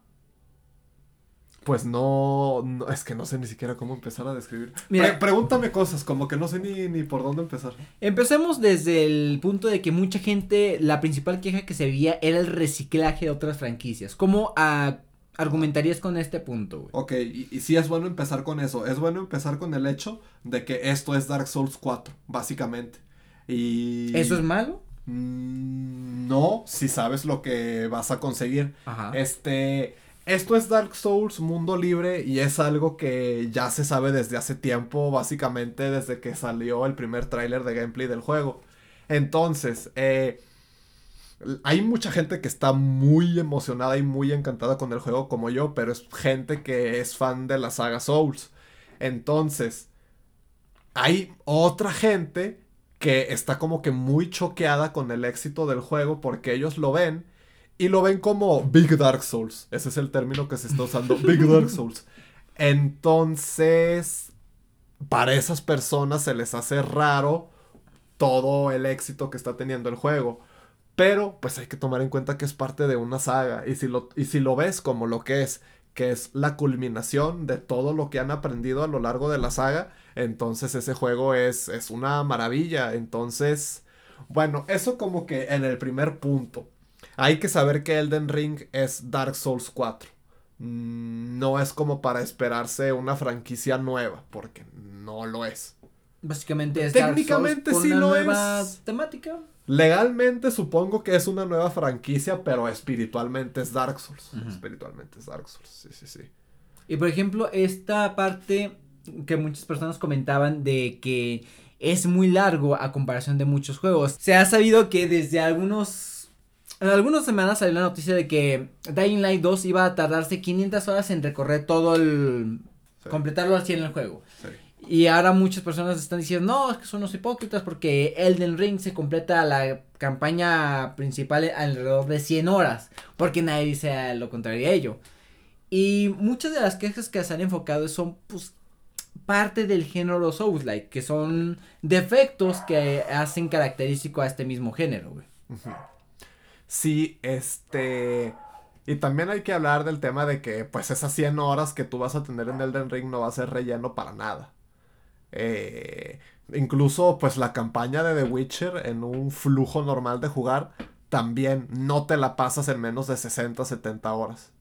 pues no, es que no sé ni siquiera cómo empezar a describir. pregúntame cosas, como que no sé ni, ni por dónde empezar. Empecemos desde el punto de que mucha gente, la principal queja que se veía era el reciclaje de otras franquicias. ¿Cómo argumentarías con este punto, güey? Ok, y, y, sí es bueno empezar con eso. Es bueno empezar con el hecho de que esto es Dark Souls 4, básicamente. Y... ¿Eso es malo? Mm, no, si sabes lo que vas a conseguir. Ajá. Este esto es Dark Souls mundo libre y es algo que ya se sabe desde hace tiempo, básicamente desde que salió el primer tráiler de gameplay del juego. Entonces, eh, hay mucha gente que está muy emocionada y muy encantada con el juego como yo, pero es gente que es fan de la saga Souls. Entonces, hay otra gente que está como que muy choqueada con el éxito del juego porque ellos lo ven y lo ven como Big Dark Souls. Ese es el término que se está usando, Big Dark Souls. Entonces, para esas personas se les hace raro todo el éxito que está teniendo el juego. Pero, pues hay que tomar en cuenta que es parte de una saga. Y si lo, y si lo ves como lo que es, que es la culminación de todo lo que han aprendido a lo largo de la saga, entonces ese juego es, es una maravilla. Entonces, bueno, eso como que en el primer punto. Hay que saber que Elden Ring es Dark Souls 4. Mm, no es como para esperarse una franquicia nueva, porque no lo es. Básicamente es Técnicamente Dark sí una lo nueva es. temática. Legalmente supongo que es una nueva franquicia, pero espiritualmente es Dark Souls. Espiritualmente es Dark Souls, sí, sí, sí. Y por ejemplo, esta parte que muchas personas comentaban de que es muy largo a comparación de muchos juegos. Se ha sabido que desde algunos en algunas semanas salió la noticia de que Dying Light 2 iba a tardarse 500 horas en recorrer todo el... completarlo así en el juego. Y ahora muchas personas están diciendo, no, es que son los hipócritas porque Elden Ring se completa la campaña principal alrededor de 100 horas, porque nadie dice lo contrario a ello. Y muchas de las quejas que se han enfocado son, pues, parte del género Souls-like, que son defectos que hacen característico a este mismo género, güey. Sí, este... Y también hay que hablar del tema de que, pues, esas 100 horas que tú vas a tener en Elden Ring no va a ser relleno para nada. Eh, incluso, pues, la campaña de The Witcher en un flujo normal de jugar, también no te la pasas en menos de 60, 70 horas.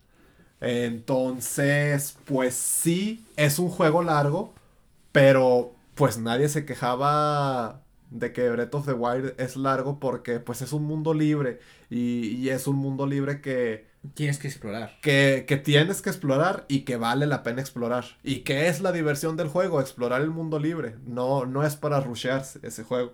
Entonces, pues sí, es un juego largo, pero pues nadie se quejaba de que Breath of the Wild es largo porque pues es un mundo libre y, es un mundo libre que... Tienes que explorar. Que, que, tienes que explorar y que vale la pena explorar. Y que es la diversión del juego, explorar el mundo libre. No, no es para rushearse ese juego.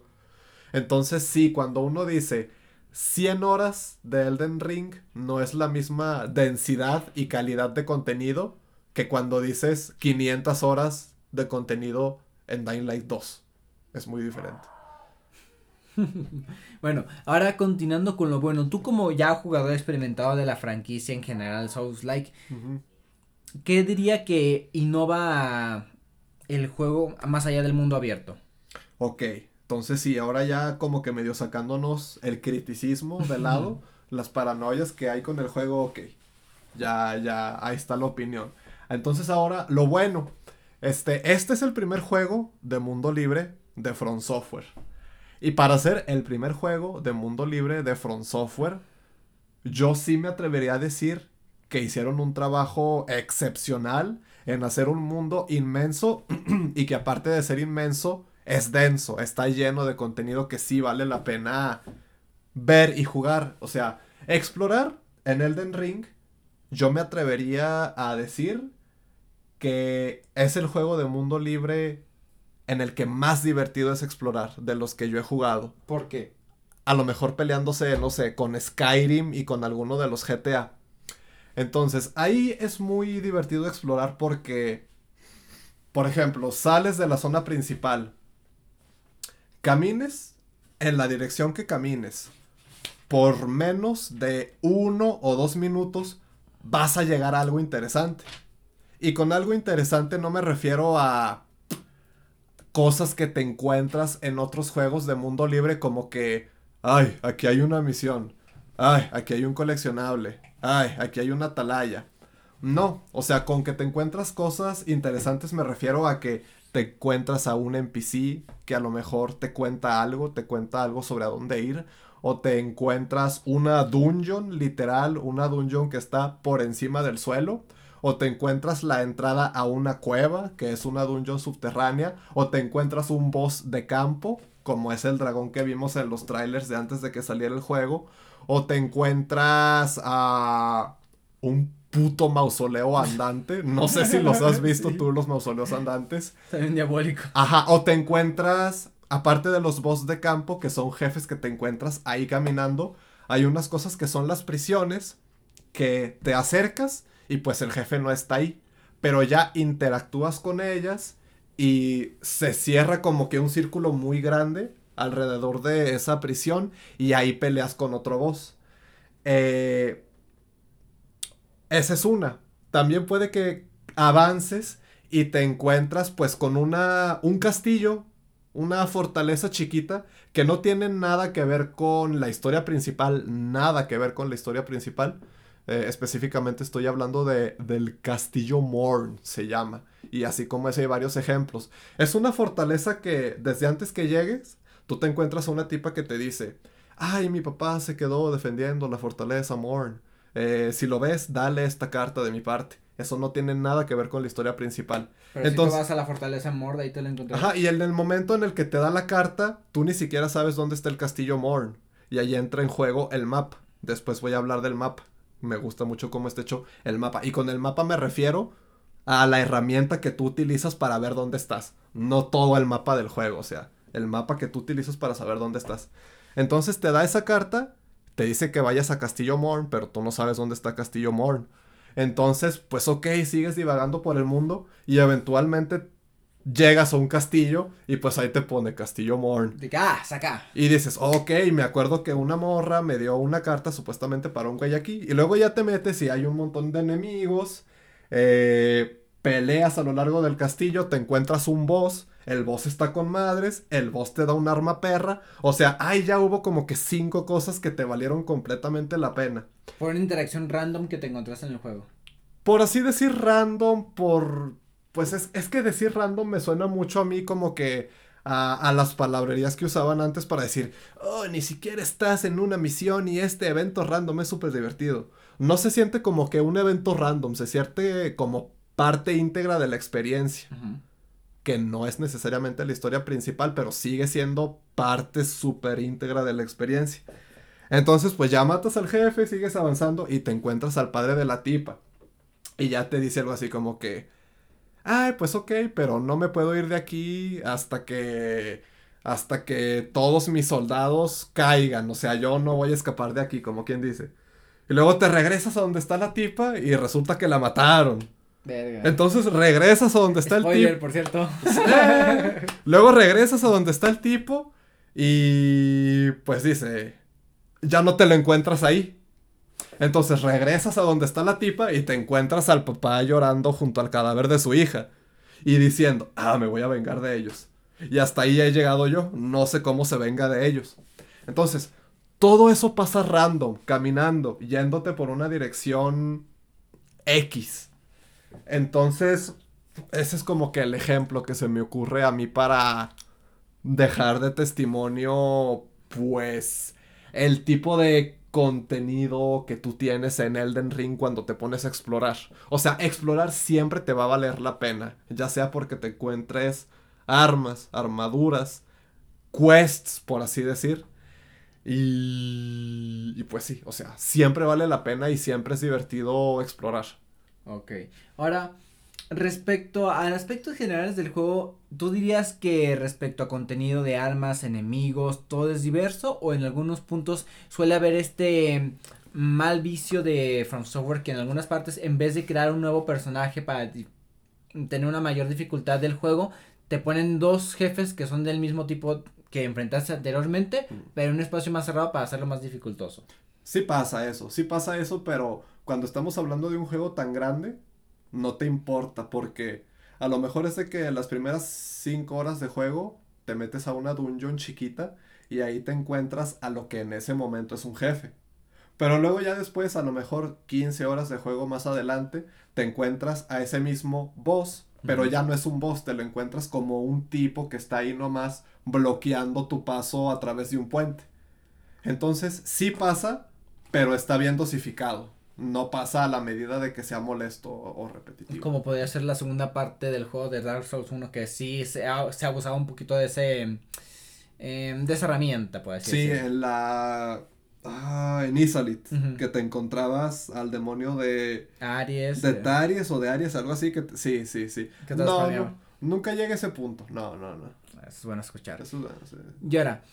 Entonces sí, cuando uno dice 100 horas de Elden Ring no es la misma densidad y calidad de contenido que cuando dices 500 horas de contenido en Dying Light 2. Es muy diferente. bueno, ahora continuando con lo bueno, tú como ya jugador experimentado de la franquicia en general Souls Like, ¿qué diría que innova el juego más allá del mundo abierto? Ok, entonces sí, ahora ya como que medio sacándonos el criticismo de lado, las paranoias que hay con el juego, ok, ya, ya, ahí está la opinión. Entonces ahora, lo bueno, este, este es el primer juego de mundo libre de Front Software. Y para ser el primer juego de mundo libre de Front Software, yo sí me atrevería a decir que hicieron un trabajo excepcional en hacer un mundo inmenso y que aparte de ser inmenso, es denso, está lleno de contenido que sí vale la pena ver y jugar. O sea, explorar en Elden Ring, yo me atrevería a decir que es el juego de mundo libre en el que más divertido es explorar de los que yo he jugado. ¿Por qué? A lo mejor peleándose, no sé, con Skyrim y con alguno de los GTA. Entonces, ahí es muy divertido explorar porque, por ejemplo, sales de la zona principal, camines en la dirección que camines, por menos de uno o dos minutos vas a llegar a algo interesante. Y con algo interesante no me refiero a cosas que te encuentras en otros juegos de mundo libre como que, ay, aquí hay una misión, ay, aquí hay un coleccionable, ay, aquí hay una atalaya. No, o sea, con que te encuentras cosas interesantes me refiero a que te encuentras a un NPC que a lo mejor te cuenta algo, te cuenta algo sobre a dónde ir, o te encuentras una dungeon, literal, una dungeon que está por encima del suelo, o te encuentras la entrada a una cueva, que es una dungeon subterránea, o te encuentras un boss de campo, como es el dragón que vimos en los trailers de antes de que saliera el juego, o te encuentras a un puto mausoleo andante. No sé si los has visto tú, los mausoleos andantes. También diabólico. Ajá, o te encuentras, aparte de los boss de campo, que son jefes que te encuentras ahí caminando, hay unas cosas que son las prisiones, que te acercas y pues el jefe no está ahí, pero ya interactúas con ellas y se cierra como que un círculo muy grande alrededor de esa prisión y ahí peleas con otro boss. Eh, esa es una. También puede que avances y te encuentras pues con una un castillo, una fortaleza chiquita que no tiene nada que ver con la historia principal, nada que ver con la historia principal eh, específicamente estoy hablando de, del Castillo Morn, se llama. Y así como ese hay varios ejemplos. Es una fortaleza que desde antes que llegues, tú te encuentras a una tipa que te dice, ay, mi papá se quedó defendiendo la fortaleza Morn. Eh, si lo ves, dale esta carta de mi parte. Eso no tiene nada que ver con la historia principal. Pero Entonces, si tú vas a la fortaleza Morn, ahí te la encuentras. Ajá, y en el momento en el que te da la carta, tú ni siquiera sabes dónde está el castillo Morn. Y ahí entra en juego el mapa. Después voy a hablar del mapa me gusta mucho cómo está hecho el mapa. Y con el mapa me refiero a la herramienta que tú utilizas para ver dónde estás. No todo el mapa del juego, o sea, el mapa que tú utilizas para saber dónde estás. Entonces te da esa carta, te dice que vayas a Castillo Morn, pero tú no sabes dónde está Castillo Morn. Entonces, pues ok, sigues divagando por el mundo y eventualmente llegas a un castillo y pues ahí te pone Castillo Morn. De ah, saca. Y dices, ok, me acuerdo que una morra me dio una carta supuestamente para un güey aquí. Y luego ya te metes y hay un montón de enemigos. Eh, peleas a lo largo del castillo, te encuentras un boss. el boss está con madres, el boss te da un arma perra, o sea, ahí ya hubo como que cinco cosas que te valieron completamente la pena. Por una interacción random que te encontraste en el juego. Por así decir random, por... Pues es, es que decir random me suena mucho a mí como que a, a, las palabrerías que usaban antes para decir, oh, ni siquiera estás en una misión y este evento random es súper divertido. No se siente como que un evento random, se siente como parte íntegra de la experiencia. Uh -huh. Que no es necesariamente la historia principal, pero sigue siendo parte súper íntegra de la experiencia. Entonces, pues ya matas al jefe, sigues avanzando y te encuentras al padre de la tipa. Y ya te dice algo así como que, ay, pues ok, pero no me puedo ir de aquí hasta que, hasta que todos mis soldados caigan. O sea, yo no voy a escapar de aquí, como quien dice. Y luego te regresas a donde está la tipa y resulta que la mataron. Verga. Entonces regresas a donde está Spoiler, el tipo. por cierto. Luego regresas a donde está el tipo y pues dice, ya no te lo encuentras ahí. Entonces regresas a donde está la tipa y te encuentras al papá llorando junto al cadáver de su hija y diciendo, ah, me voy a vengar de ellos. Y hasta ahí he llegado yo, no sé cómo se venga de ellos. Entonces, todo eso pasa random, caminando, yéndote por una dirección X. Entonces, ese es como que el ejemplo que se me ocurre a mí para dejar de testimonio, pues, el tipo de contenido que tú tienes en Elden Ring cuando te pones a explorar. O sea, explorar siempre te va a valer la pena, ya sea porque te encuentres armas, armaduras, quests, por así decir. Y, y pues sí, o sea, siempre vale la pena y siempre es divertido explorar. Ok. Ahora, respecto a aspectos generales del juego, ¿tú dirías que respecto a contenido de armas, enemigos, todo es diverso? ¿O en algunos puntos suele haber este mal vicio de From Software que en algunas partes, en vez de crear un nuevo personaje para tener una mayor dificultad del juego, te ponen dos jefes que son del mismo tipo que enfrentaste anteriormente, pero en un espacio más cerrado para hacerlo más dificultoso? Sí pasa eso, sí pasa eso, pero cuando estamos hablando de un juego tan grande, no te importa porque a lo mejor es de que las primeras 5 horas de juego te metes a una dungeon chiquita y ahí te encuentras a lo que en ese momento es un jefe. Pero luego ya después, a lo mejor 15 horas de juego más adelante, te encuentras a ese mismo boss, pero uh -huh. ya no es un boss, te lo encuentras como un tipo que está ahí nomás bloqueando tu paso a través de un puente. Entonces, sí pasa, pero está bien dosificado no pasa a la medida de que sea molesto o repetitivo. Como podría ser la segunda parte del juego de Dark Souls 1, que sí se, ha, se abusaba un poquito de ese eh, de esa herramienta, por así Sí, en la ah, en Isalit, uh -huh. que te encontrabas al demonio de Aries. De Taries o de Aries, algo así que te, sí, sí, sí. ¿Qué no, no, nunca llegué a ese punto. No, no, no. Eso es bueno escuchar. Eso es bueno, sí. Y ahora,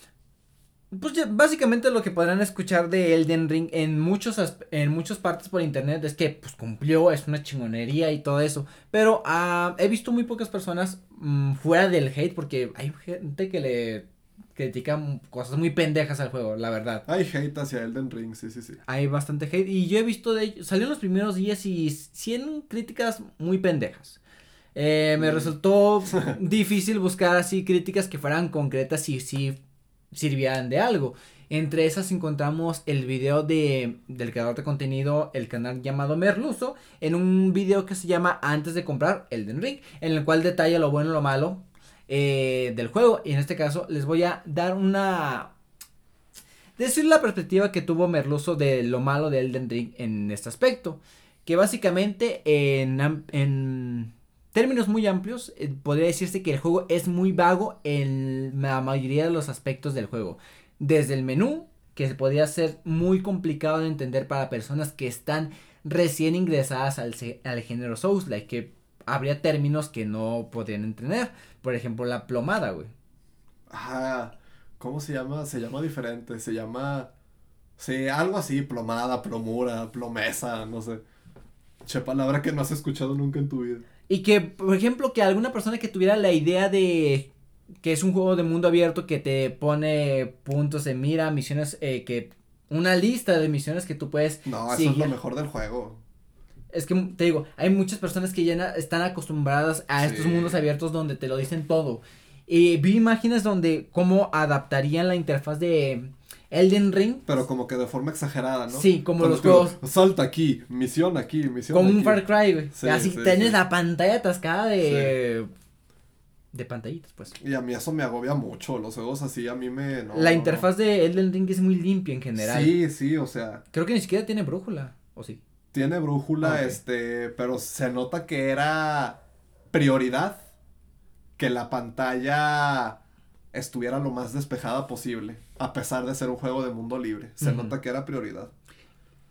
pues ya, básicamente lo que podrán escuchar de Elden Ring en muchos en muchas partes por internet es que pues cumplió, es una chingonería y todo eso. Pero uh, he visto muy pocas personas um, fuera del hate porque hay gente que le critica cosas muy pendejas al juego, la verdad. Hay hate hacia Elden Ring, sí, sí, sí. Hay bastante hate y yo he visto de ellos, salió en los primeros días y 100 críticas muy pendejas. Eh, me mm. resultó difícil buscar así críticas que fueran concretas y sí sirvieran de algo. Entre esas encontramos el video de, del creador de contenido, el canal llamado Merluso, en un video que se llama Antes de comprar Elden Ring, en el cual detalla lo bueno y lo malo eh, del juego. Y en este caso les voy a dar una... Decir la perspectiva que tuvo Merluso de lo malo de Elden Ring en este aspecto. Que básicamente en, en términos muy amplios, eh, podría decirse que el juego es muy vago en la mayoría de los aspectos del juego. Desde el menú, que podría ser muy complicado de entender para personas que están recién ingresadas al, al género Souls, like que habría términos que no podrían entender. Por ejemplo, la plomada, güey. Ah, ¿cómo se llama? Se llama diferente, se llama... Sí, algo así, plomada, plomura, plomesa, no sé. Che, palabra que no has escuchado nunca en tu vida. Y que, por ejemplo, que alguna persona que tuviera la idea de que es un juego de mundo abierto que te pone puntos de mira, misiones, eh, que una lista de misiones que tú puedes No, eso seguir. es lo mejor del juego. Es que te digo, hay muchas personas que ya están acostumbradas a estos mundos abiertos donde te lo dicen todo. Y vi imágenes donde cómo adaptarían la interfaz de Elden Ring. Pero como que de forma exagerada, ¿no? Sí, como los juegos. Salta aquí, misión aquí, misión Como un Far Cry, güey. Así tienes la pantalla atascada de. De pantallitas, pues. Y a mí eso me agobia mucho. Los juegos así a mí me. la interfaz de Elden Ring es muy limpia en general. Sí, sí, o sea. Creo que ni siquiera tiene brújula, ¿o sí? Tiene brújula, ah, este. Pero se nota que era prioridad que la pantalla estuviera lo más despejada posible, a pesar de ser un juego de mundo libre. Se nota que era prioridad.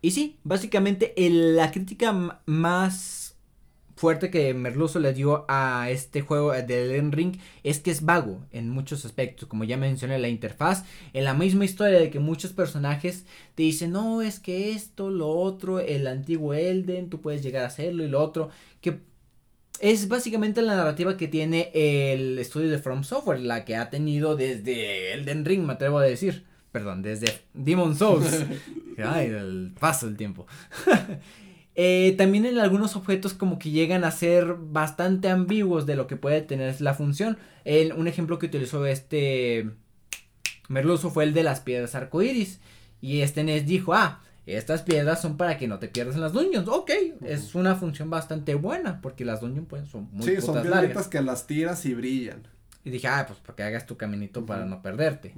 Y sí, básicamente la crítica más fuerte que Merluzo le dio a este juego de Elden Ring es que es vago en muchos aspectos, como ya mencioné la interfaz, en la misma historia de que muchos personajes te dicen, no, es que esto, lo otro, el antiguo Elden, tú puedes llegar a hacerlo y lo otro, que es básicamente la narrativa que tiene el estudio de From Software, la que ha tenido desde Elden Ring, me atrevo a decir. Perdón, desde Demon Souls. Ay, el paso del tiempo. Eh, también en algunos objetos como que llegan a ser bastante ambiguos de lo que puede tener la función. un ejemplo que utilizó este Merluzo fue el de las piedras arcoíris. Y este Nes dijo, ah, estas piedras son para que no te pierdas en las dungeons. Ok, es una función bastante buena porque las dungeons pues, son muy Sí, son piedritas que las tiras y brillan. Y dije, ah, pues para que hagas tu caminito para no perderte.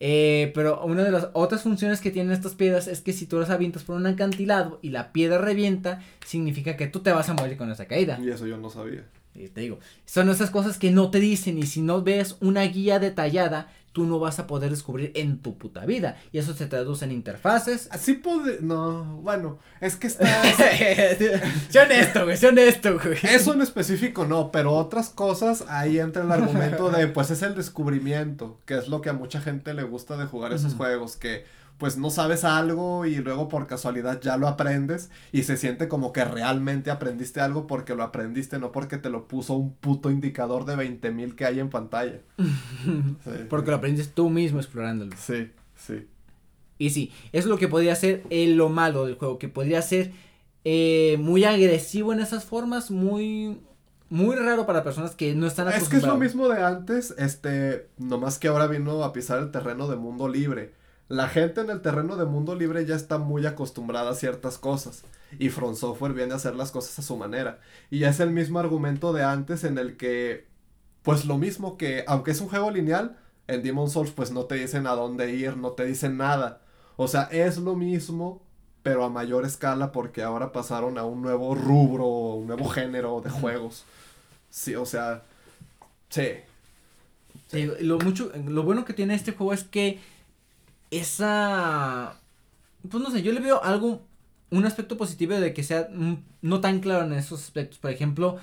eh, pero una de las otras funciones que tienen estas piedras es que si tú las avientas por un acantilado y la piedra revienta, significa que tú te vas a morir con esa caída. Y eso yo no sabía. Y te digo, son esas cosas que no te dicen y si no ves una guía detallada, tú no vas a poder descubrir en tu puta vida. Y eso se traduce en interfaces. Así puede, no, bueno, es que está... sé honesto, güey, sé honesto, güey. Eso en específico no, pero otras cosas, ahí entra el argumento de, pues es el descubrimiento, que es lo que a mucha gente le gusta de jugar esos juegos, que pues no sabes algo y luego por casualidad ya lo aprendes y se siente como que realmente aprendiste algo porque lo aprendiste, no porque te lo puso un puto indicador de 20 mil que hay en pantalla. Porque lo aprendes tú mismo explorándolo. Sí, sí. Y sí, es lo que podría ser lo malo del juego, que podría ser eh, muy agresivo en esas formas, muy muy raro para personas que no están acostumbradas. Es que es lo mismo de antes, este, nomás que ahora vino a pisar el terreno de mundo libre la gente en el terreno de mundo libre ya está muy acostumbrada a ciertas cosas y Front Software viene a hacer las cosas a su manera. Y es el mismo argumento de antes en el que, pues lo mismo que, aunque es un juego lineal, en Demon Souls pues no te dicen a dónde ir, no te dicen nada. O sea, es lo mismo, pero a mayor escala porque ahora pasaron a un nuevo rubro, un nuevo género de juegos. Sí, o sea, sí. sí lo, mucho, lo bueno que tiene este juego es que esa... Pues no sé, yo le veo algo, un aspecto positivo de que sea no tan claro en esos aspectos. Por ejemplo,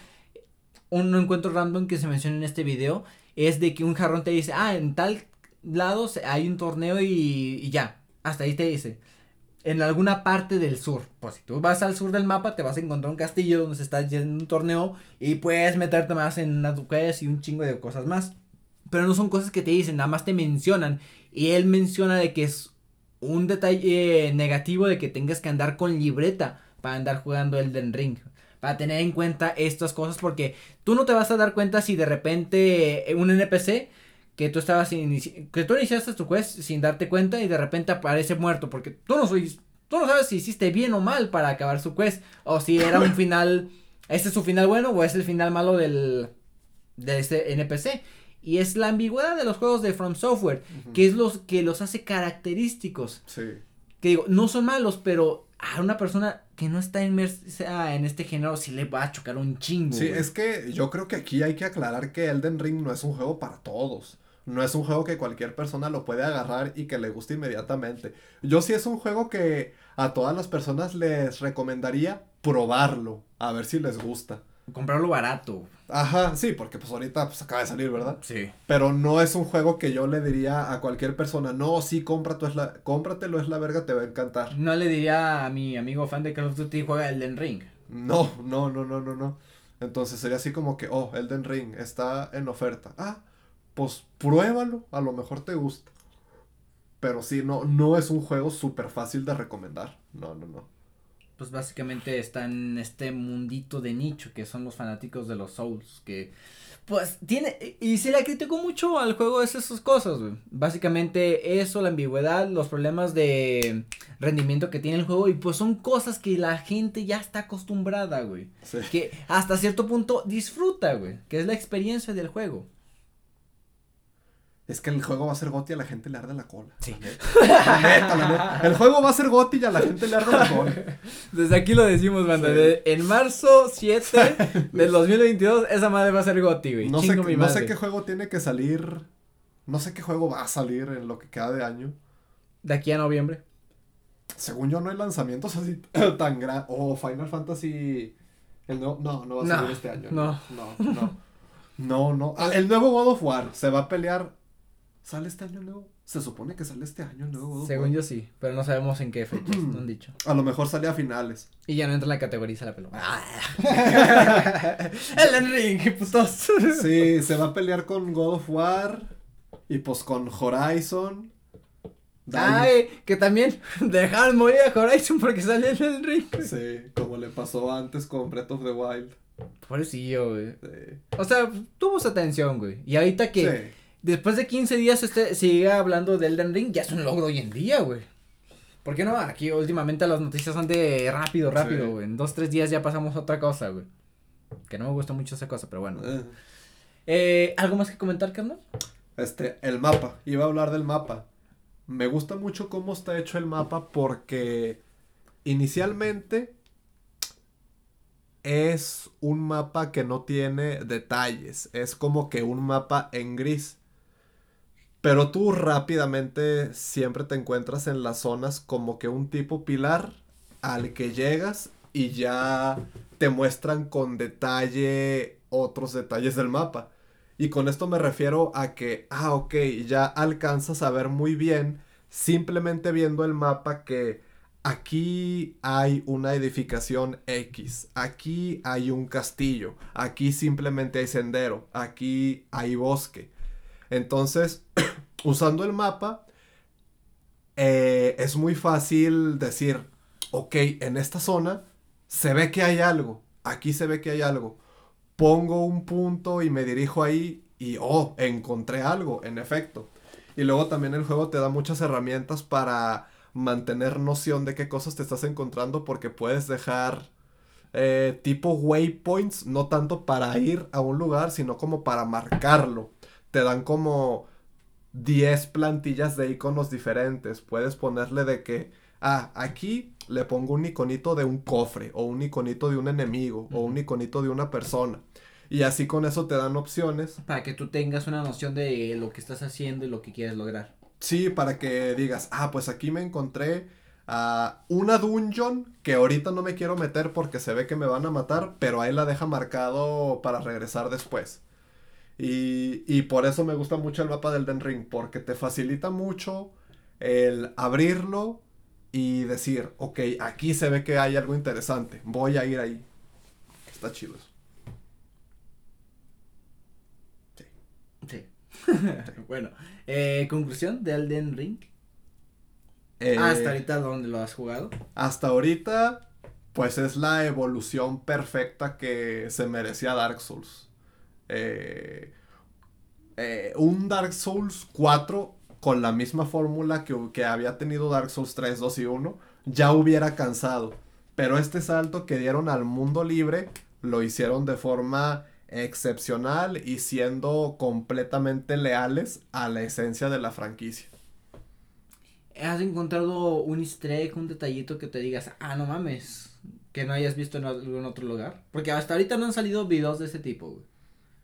un encuentro random que se menciona en este video es de que un jarrón te dice, ah, en tal lado hay un torneo y, ya, hasta ahí te dice. En alguna parte del sur. Pues si tú vas al sur del mapa, te vas a encontrar un castillo donde se está haciendo un torneo y puedes meterte más en unas y un chingo de cosas más. Pero no son cosas que te dicen, nada más te mencionan y él menciona de que es un detalle negativo de que tengas que andar con libreta para andar jugando Elden Ring. Para tener en cuenta estas cosas porque tú no te vas a dar cuenta si de repente un NPC que tú estabas que tú iniciaste tu quest sin darte cuenta y de repente aparece muerto porque tú no tú no sabes si hiciste bien o mal para acabar su quest o si era un final este es su final bueno o es el final malo del de este NPC y es la ambigüedad de los juegos de From Software, que es los que los hace característicos. Sí. Que digo, no son malos, pero a una persona que no está inmersa en este género sí le va a chocar un chingo. Sí, es que yo creo que aquí hay que aclarar que Elden Ring no es un juego para todos. No es un juego que cualquier persona lo puede agarrar y que le guste inmediatamente. Yo sí es un juego que a todas las personas les recomendaría probarlo, a ver si les gusta. Comprarlo barato. Ajá, sí, porque pues ahorita pues acaba de salir, ¿verdad? Sí. Pero no es un juego que yo le diría a cualquier persona, no, sí, cómprato, es la, cómpratelo, es la verga, te va a encantar. No le diría a mi amigo fan de Call of Duty, juega Elden Ring. No, no, no, no, no, no. Entonces sería así como que, oh, Elden Ring está en oferta. Ah, pues pruébalo, a lo mejor te gusta. Pero sí, no, no es un juego súper fácil de recomendar. No, no, no. Pues básicamente está en este mundito de nicho que son los fanáticos de los Souls, que pues tiene, y se le criticó mucho al juego es esas cosas, güey. Básicamente eso, la ambigüedad, los problemas de rendimiento que tiene el juego y pues son cosas que la gente ya está acostumbrada, güey. Que hasta cierto punto disfruta, güey, que es la experiencia del juego. Es que el juego va a ser goti y a la gente le arde la cola. Sí. La neta, la neta, El juego va a ser goti y a la gente le arde la cola. Desde aquí lo decimos, banda. en marzo 7 del 2022, esa madre va a ser goti, güey. No, sé, no sé qué juego tiene que salir. No sé qué juego va a salir en lo que queda de año. De aquí a noviembre. Según yo, no hay lanzamientos así tan grandes. O Final Fantasy. El no, no, no va a salir este año. No. No, no. No, no. Ah, el nuevo God of War se va a pelear ¿Sale este año nuevo? Se supone que sale este año nuevo. Según yo sí, pero no sabemos en qué fecha, no han dicho. A lo mejor sale a finales. Y ya no entra en la categoría la pelota. Ah. El Ring, putos. sí, se va a pelear con God of War y pues con Horizon. Ay, que también dejaron morir a Horizon porque sale en el ring. Sí, como le pasó antes con Breath of the Wild. Pobrecillo, güey. O sea, tuvo su atención, güey. Y ahorita que después de 15 días este sigue hablando de Elden Ring, ya es un logro hoy en día, güey. ¿Por qué no? Aquí últimamente las noticias son de rápido, rápido, güey. En dos, tres días ya pasamos a otra cosa, güey. Que no me gusta mucho esa cosa, pero bueno. Eh. Eh, ¿Algo más que comentar, carnal? Este, el mapa. Iba a hablar del mapa. Me gusta mucho cómo está hecho el mapa porque inicialmente es un mapa que no tiene detalles. Es como que un mapa en gris. Pero tú rápidamente siempre te encuentras en las zonas como que un tipo pilar al que llegas y ya te muestran con detalle otros detalles del mapa. Y con esto me refiero a que, ah, ok, ya alcanzas a ver muy bien, simplemente viendo el mapa que aquí hay una edificación X, aquí hay un castillo, aquí simplemente hay sendero, aquí hay bosque. Entonces, usando el mapa, eh, es muy fácil decir, ok, en esta zona se ve que hay algo, aquí se ve que hay algo. Pongo un punto y me dirijo ahí y, oh, encontré algo, en efecto. Y luego también el juego te da muchas herramientas para mantener noción de qué cosas te estás encontrando porque puedes dejar eh, tipo waypoints, no tanto para ir a un lugar, sino como para marcarlo. Te dan como 10 plantillas de iconos diferentes. Puedes ponerle de que, ah, aquí le pongo un iconito de un cofre, o un iconito de un enemigo, o un iconito de una persona. Y así con eso te dan opciones. Para que tú tengas una noción de lo que estás haciendo y lo que quieres lograr. Sí, para que digas, ah, pues aquí me encontré a una dungeon que ahorita no me quiero meter porque se ve que me van a matar, pero ahí la deja marcado para regresar después. Y, por eso me gusta mucho el mapa del Den Ring, porque te facilita mucho el abrirlo y decir, ok, aquí se ve que hay algo interesante, voy a ir ahí. Está chido eso. Sí. Sí. bueno, eh, conclusión de Elden Ring. Eh, hasta ahorita, ¿dónde lo has jugado? Hasta ahorita, pues es la evolución perfecta que se merecía Dark Souls. Eh, eh, un Dark Souls 4 con la misma fórmula que, que, había tenido Dark Souls 3, 2 y 1, ya hubiera cansado. Pero este salto que dieron al mundo libre lo hicieron de forma excepcional y siendo completamente leales a la esencia de la franquicia. ¿Has encontrado un easter un detallito que te digas, ah, no mames, que no hayas visto en algún otro lugar? Porque hasta ahorita no han salido videos de ese tipo, güey.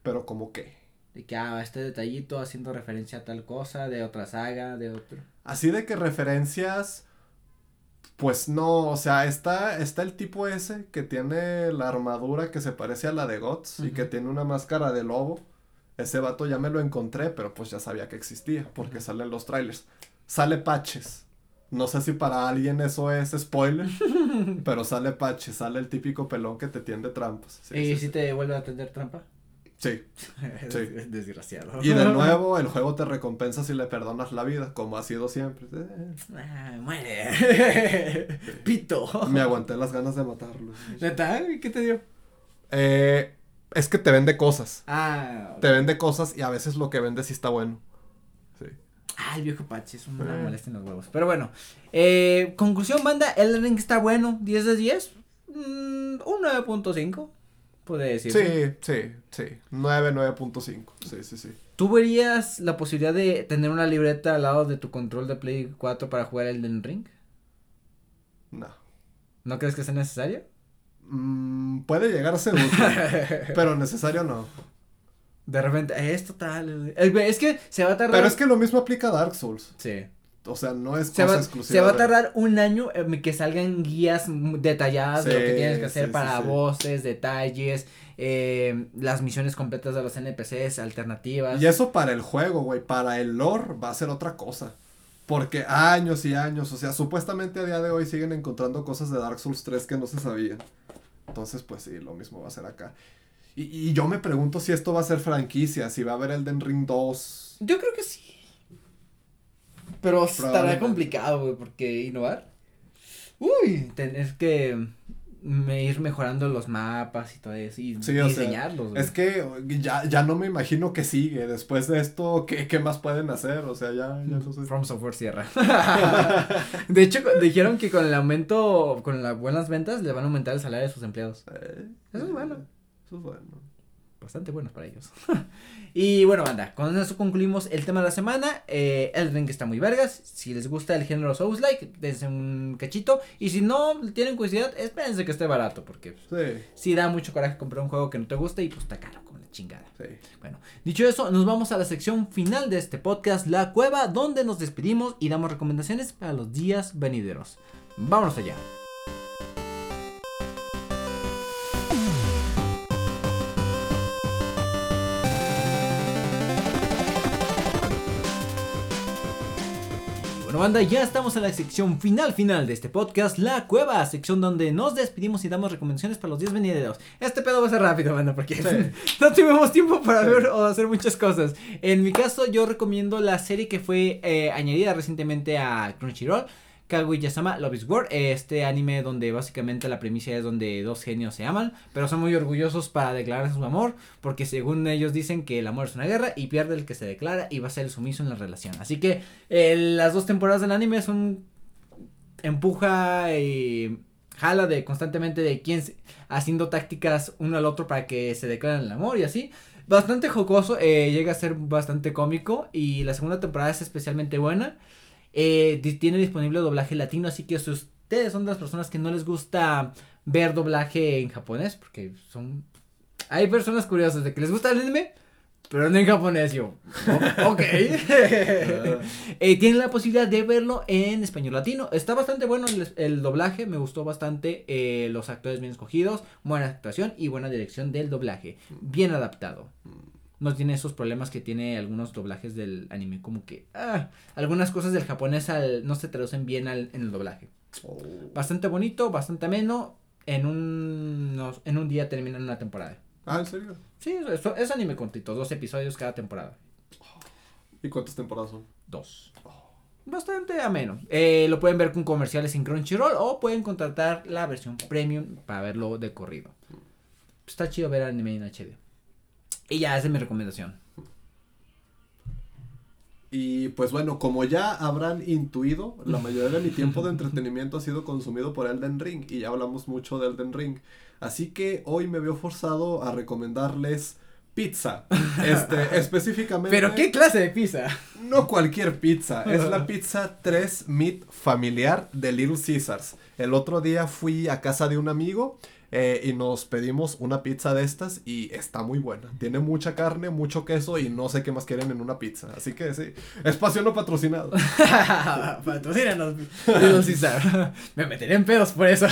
Pero como qué? De que, ah, este detallito haciendo referencia a tal cosa, de otra saga, de otro. Así de que referencias, pues no, o sea, está, está el tipo ese que tiene la armadura que se parece a la de Gots y que tiene una máscara de lobo. Ese vato ya me lo encontré, pero pues ya sabía que existía porque sale en los trailers. Sale Patches. No sé si para alguien eso es spoiler, pero sale Patches, sale el típico pelón que te tiende trampas. ¿Y si te vuelve a tender trampa? Sí. sí. Desgraciado. Y de nuevo, el juego te recompensa si le perdonas la vida, como ha sido siempre. Ah, muere. Pito. Me aguanté las ganas de matarlo. ¿Neta? ¿Qué te dio? Eh, es que te vende cosas. Ah. Te vende cosas y a veces lo que vende sí está bueno. Sí. Ah, el viejo Pachi es una Eh. molestia en los huevos. Pero bueno, eh, conclusión, banda, el Ring está bueno, 10 de 10. Mm, un 9.5, podría decir. Sí, sí, sí. 9, 9.5. Sí, sí, sí. ¿Tú verías la posibilidad de tener una libreta al lado de tu control de Play 4 para jugar Elden Ring? No. ¿No crees que sea necesario? Mm, puede llegar a ser útil, pero necesario no. De repente, eh, es total. Es, es que se va a tardar. Pero es que lo mismo aplica a Dark Souls. Sí. O sea, no es Se cosa va, exclusiva. se va a tardar un año en que salgan guías detalladas de lo que tienes que hacer sí, para sí. voces, detalles, eh, las misiones completas de los NPCs, alternativas. Y eso para el juego, güey. Para el lore va a ser otra cosa. Porque años y años, o sea, supuestamente a día de hoy siguen encontrando cosas de Dark Souls 3 que no se sabían. Entonces, pues sí, lo mismo va a ser acá. Y, y yo me pregunto si esto va a ser franquicia, si va a haber Elden Ring 2. Yo creo que sí. Pero estará complicado, güey, porque innovar. Uy, tener que me ir mejorando los mapas y todo eso y Sí, o sea, diseñarlos. güey. Es que ya, ya no me imagino que sigue. Después de esto, ¿qué, qué más pueden hacer? O sea, ya, ya no sé. From Software cierra. de hecho, dijeron que con el aumento, con las buenas ventas, le van a aumentar el salario de sus empleados. Eh, Eso es bueno. Eso es bueno. Bastante buenos para ellos. y bueno, banda, con eso concluimos el tema de la semana. Eh, el ring está muy vergas. Si les gusta el género Souls-like, dense un cachito. Y si no tienen curiosidad, espérense que esté barato. Porque Sí, sí da mucho coraje comprar un juego que no te gusta y pues está caro como la chingada. sí. Bueno, dicho eso, nos vamos a la sección final de este podcast, La Cueva, donde nos despedimos y damos recomendaciones para los días venideros. Vámonos allá. Bueno, banda, ya estamos en la sección final final de este podcast, La Cueva, sección donde nos despedimos y damos recomendaciones para los días venideros. Este pedo va a ser rápido, banda, porque Sí. no tuvimos tiempo para Sí. ver o hacer muchas cosas. En mi caso, yo recomiendo la serie que fue eh, añadida recientemente a Crunchyroll. Kaguya-sama Love is War, este anime donde básicamente la premisa es donde dos genios se aman, pero son muy orgullosos para declarar su amor, porque según ellos dicen que el amor es una guerra y pierde el que se declara y va a ser el sumiso en la relación. Así que eh, las dos temporadas del anime son empuja y jala de constantemente de quién haciendo tácticas uno al otro para que se declaren el amor y así. Bastante jocoso, eh, llega a ser bastante cómico y la segunda temporada es especialmente buena. Eh, tiene disponible doblaje latino, así que si ustedes son de las personas que no les gusta ver doblaje en japonés, porque son... Hay personas curiosas de que les gusta el anime, pero no en japonés, yo. "O- ok. Eh, tienen la posibilidad de verlo en español latino. Está bastante bueno el, el doblaje, me gustó bastante. eh, los actores bien escogidos, buena actuación y buena dirección del doblaje. Bien adaptado. No tiene esos problemas que tiene algunos doblajes del anime, como que ah, algunas cosas del japonés al- no se traducen bien al- en el doblaje. Oh. Bastante bonito, bastante ameno. En un, nos- en un día terminan una temporada. Ah, ¿en serio? Sí, es, es anime cortito, dos episodios cada temporada. ¿Y cuántas temporadas son? Dos. Bastante ameno. Eh, lo pueden ver con comerciales en Crunchyroll o pueden contratar la versión premium para verlo de corrido. Está chido ver anime en HD. Y ya, esa es mi recomendación. Y pues bueno, como ya habrán intuido, la mayoría de mi tiempo de entretenimiento ha sido consumido por Elden Ring y ya hablamos mucho de Elden Ring. Así que hoy me veo forzado a recomendarles pizza. Este, específicamente. Pero qué clase de pizza. No cualquier pizza, es la pizza 3 Meat familiar de Little Caesars. El otro día fui a casa de un amigo eh, y nos pedimos una pizza de estas y está muy buena. Tiene mucha carne, mucho queso y no sé qué más quieren en una pizza. Así que sí, espacio no patrocinado. Patrocínanos, Little Caesar. Me meteré en pedos por eso.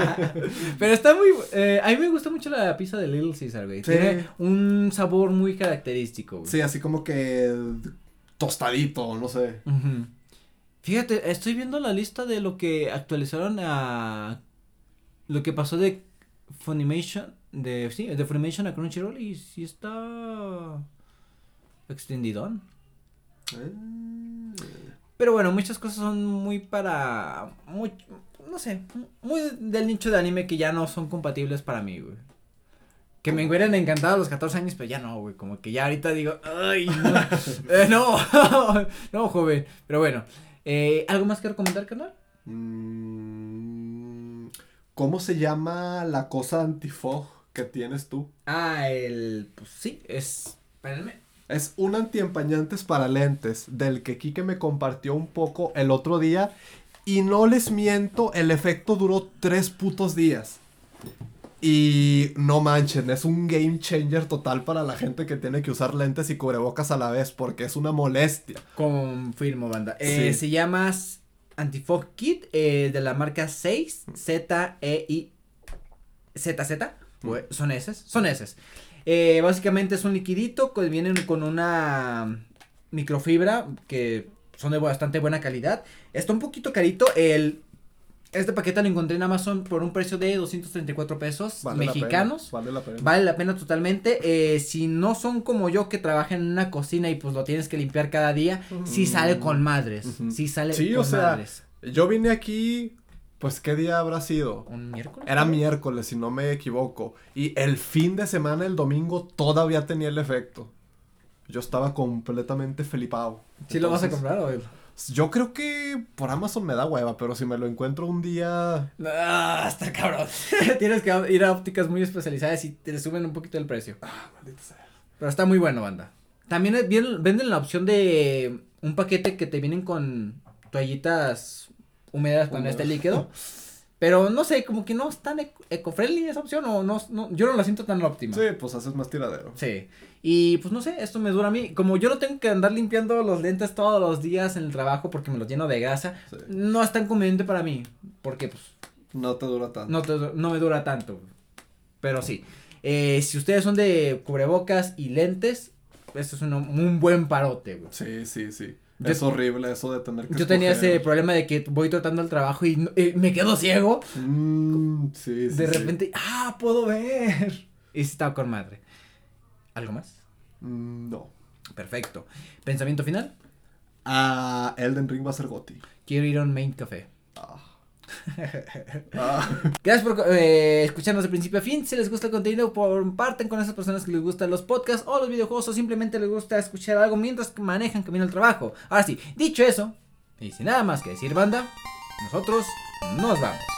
Pero está muy. eh, a mí me gusta mucho la pizza de Little Caesar, güey. Sí. Tiene un sabor muy característico, güey. Sí, así como que tostadito, no sé. Fíjate, estoy viendo la lista de lo que actualizaron a. Lo que pasó de Funimation, de, sí, de Funimation a Crunchyroll y sí está extendidón. Eh, Pero bueno, muchas cosas son muy para, muy, no sé, muy del nicho de anime que ya no son compatibles para mí, güey. Que me hubieran encantado a los 14 años, pero ya no, güey, como que ya ahorita digo, ay, no, eh, no, no, joven. Pero bueno, eh, ¿algo más que recomendar, canal? mm, ¿Cómo se llama la cosa antifog que tienes tú? Ah, el, pues sí, es, espérenme. Es un antiempañantes para lentes del que Kike me compartió un poco el otro día. Y no les miento, el efecto duró tres putos días. Y no manchen, es un game changer total para la gente que tiene que usar lentes y cubrebocas a la vez, porque es una molestia. Confirmo, banda. Eh, Sí. Se llama Antifog Kit eh, de la marca 6 Z E I Z Z. Güey, Son eses, son eses. Eh, básicamente es un liquidito que vienen con una microfibra que son de bastante buena calidad. Está un poquito carito. El este paquete lo encontré en Amazon por un precio de 234 pesos Vale la pena, mexicanos. vale la pena. Vale la pena totalmente. Eh, si no son como yo que trabajan en una cocina y pues lo tienes que limpiar cada día, sí Mm. sale con madres. Ujú. Sí sale Sí, con o sea, madres. Yo vine aquí, pues, ¿qué día habrá sido? ¿Un miércoles? Era miércoles, si no me equivoco. Y el fin de semana, el domingo, todavía tenía el efecto. Yo estaba completamente felipado. ¿Sí lo vas a comprar o? Yo creo que por Amazon me da hueva, pero si me lo encuentro un día. Ah, está cabrón. tienes que ir a ópticas muy especializadas y te suben un poquito el precio. Ah, maldita sea. Pero está muy bueno, banda. También es- venden la opción de un paquete que te vienen con toallitas húmedas con este Húmedas. líquido. Pero no sé, como que no es tan eco- eco-friendly esa opción o no, no, yo no la siento tan óptima. Sí, pues haces más tiradero. Sí. Y pues no sé, esto me dura a mí. Como yo no tengo que andar limpiando los lentes todos los días en el trabajo porque me los lleno de grasa, Sí. no es tan conveniente para mí. Porque pues No te dura tanto. no, te- no me dura tanto. Pero sí. Eh, si ustedes son de cubrebocas y lentes, esto es uno- un buen parote, güey. Sí, sí, sí. Yo- es horrible eso de tener que Yo tenía ese problema de que voy tratando el trabajo y, no- eh, me quedo ciego. Mm, sí, sí, de sí. repente, ah, puedo ver. Y estaba con madre. ¿Algo más? Mm, no. Perfecto. ¿Pensamiento final? Ah, Elden Ring va a ser Goti. Quiero ir a un main café. Ah. Ah. Gracias por eh, escucharnos de principio a fin. Si les gusta el contenido, comparten con esas personas que les gustan los podcasts o los videojuegos o simplemente les gusta escuchar algo mientras que manejan camino al trabajo. Ahora sí, dicho eso, y sin nada más que decir, banda, nosotros nos vamos.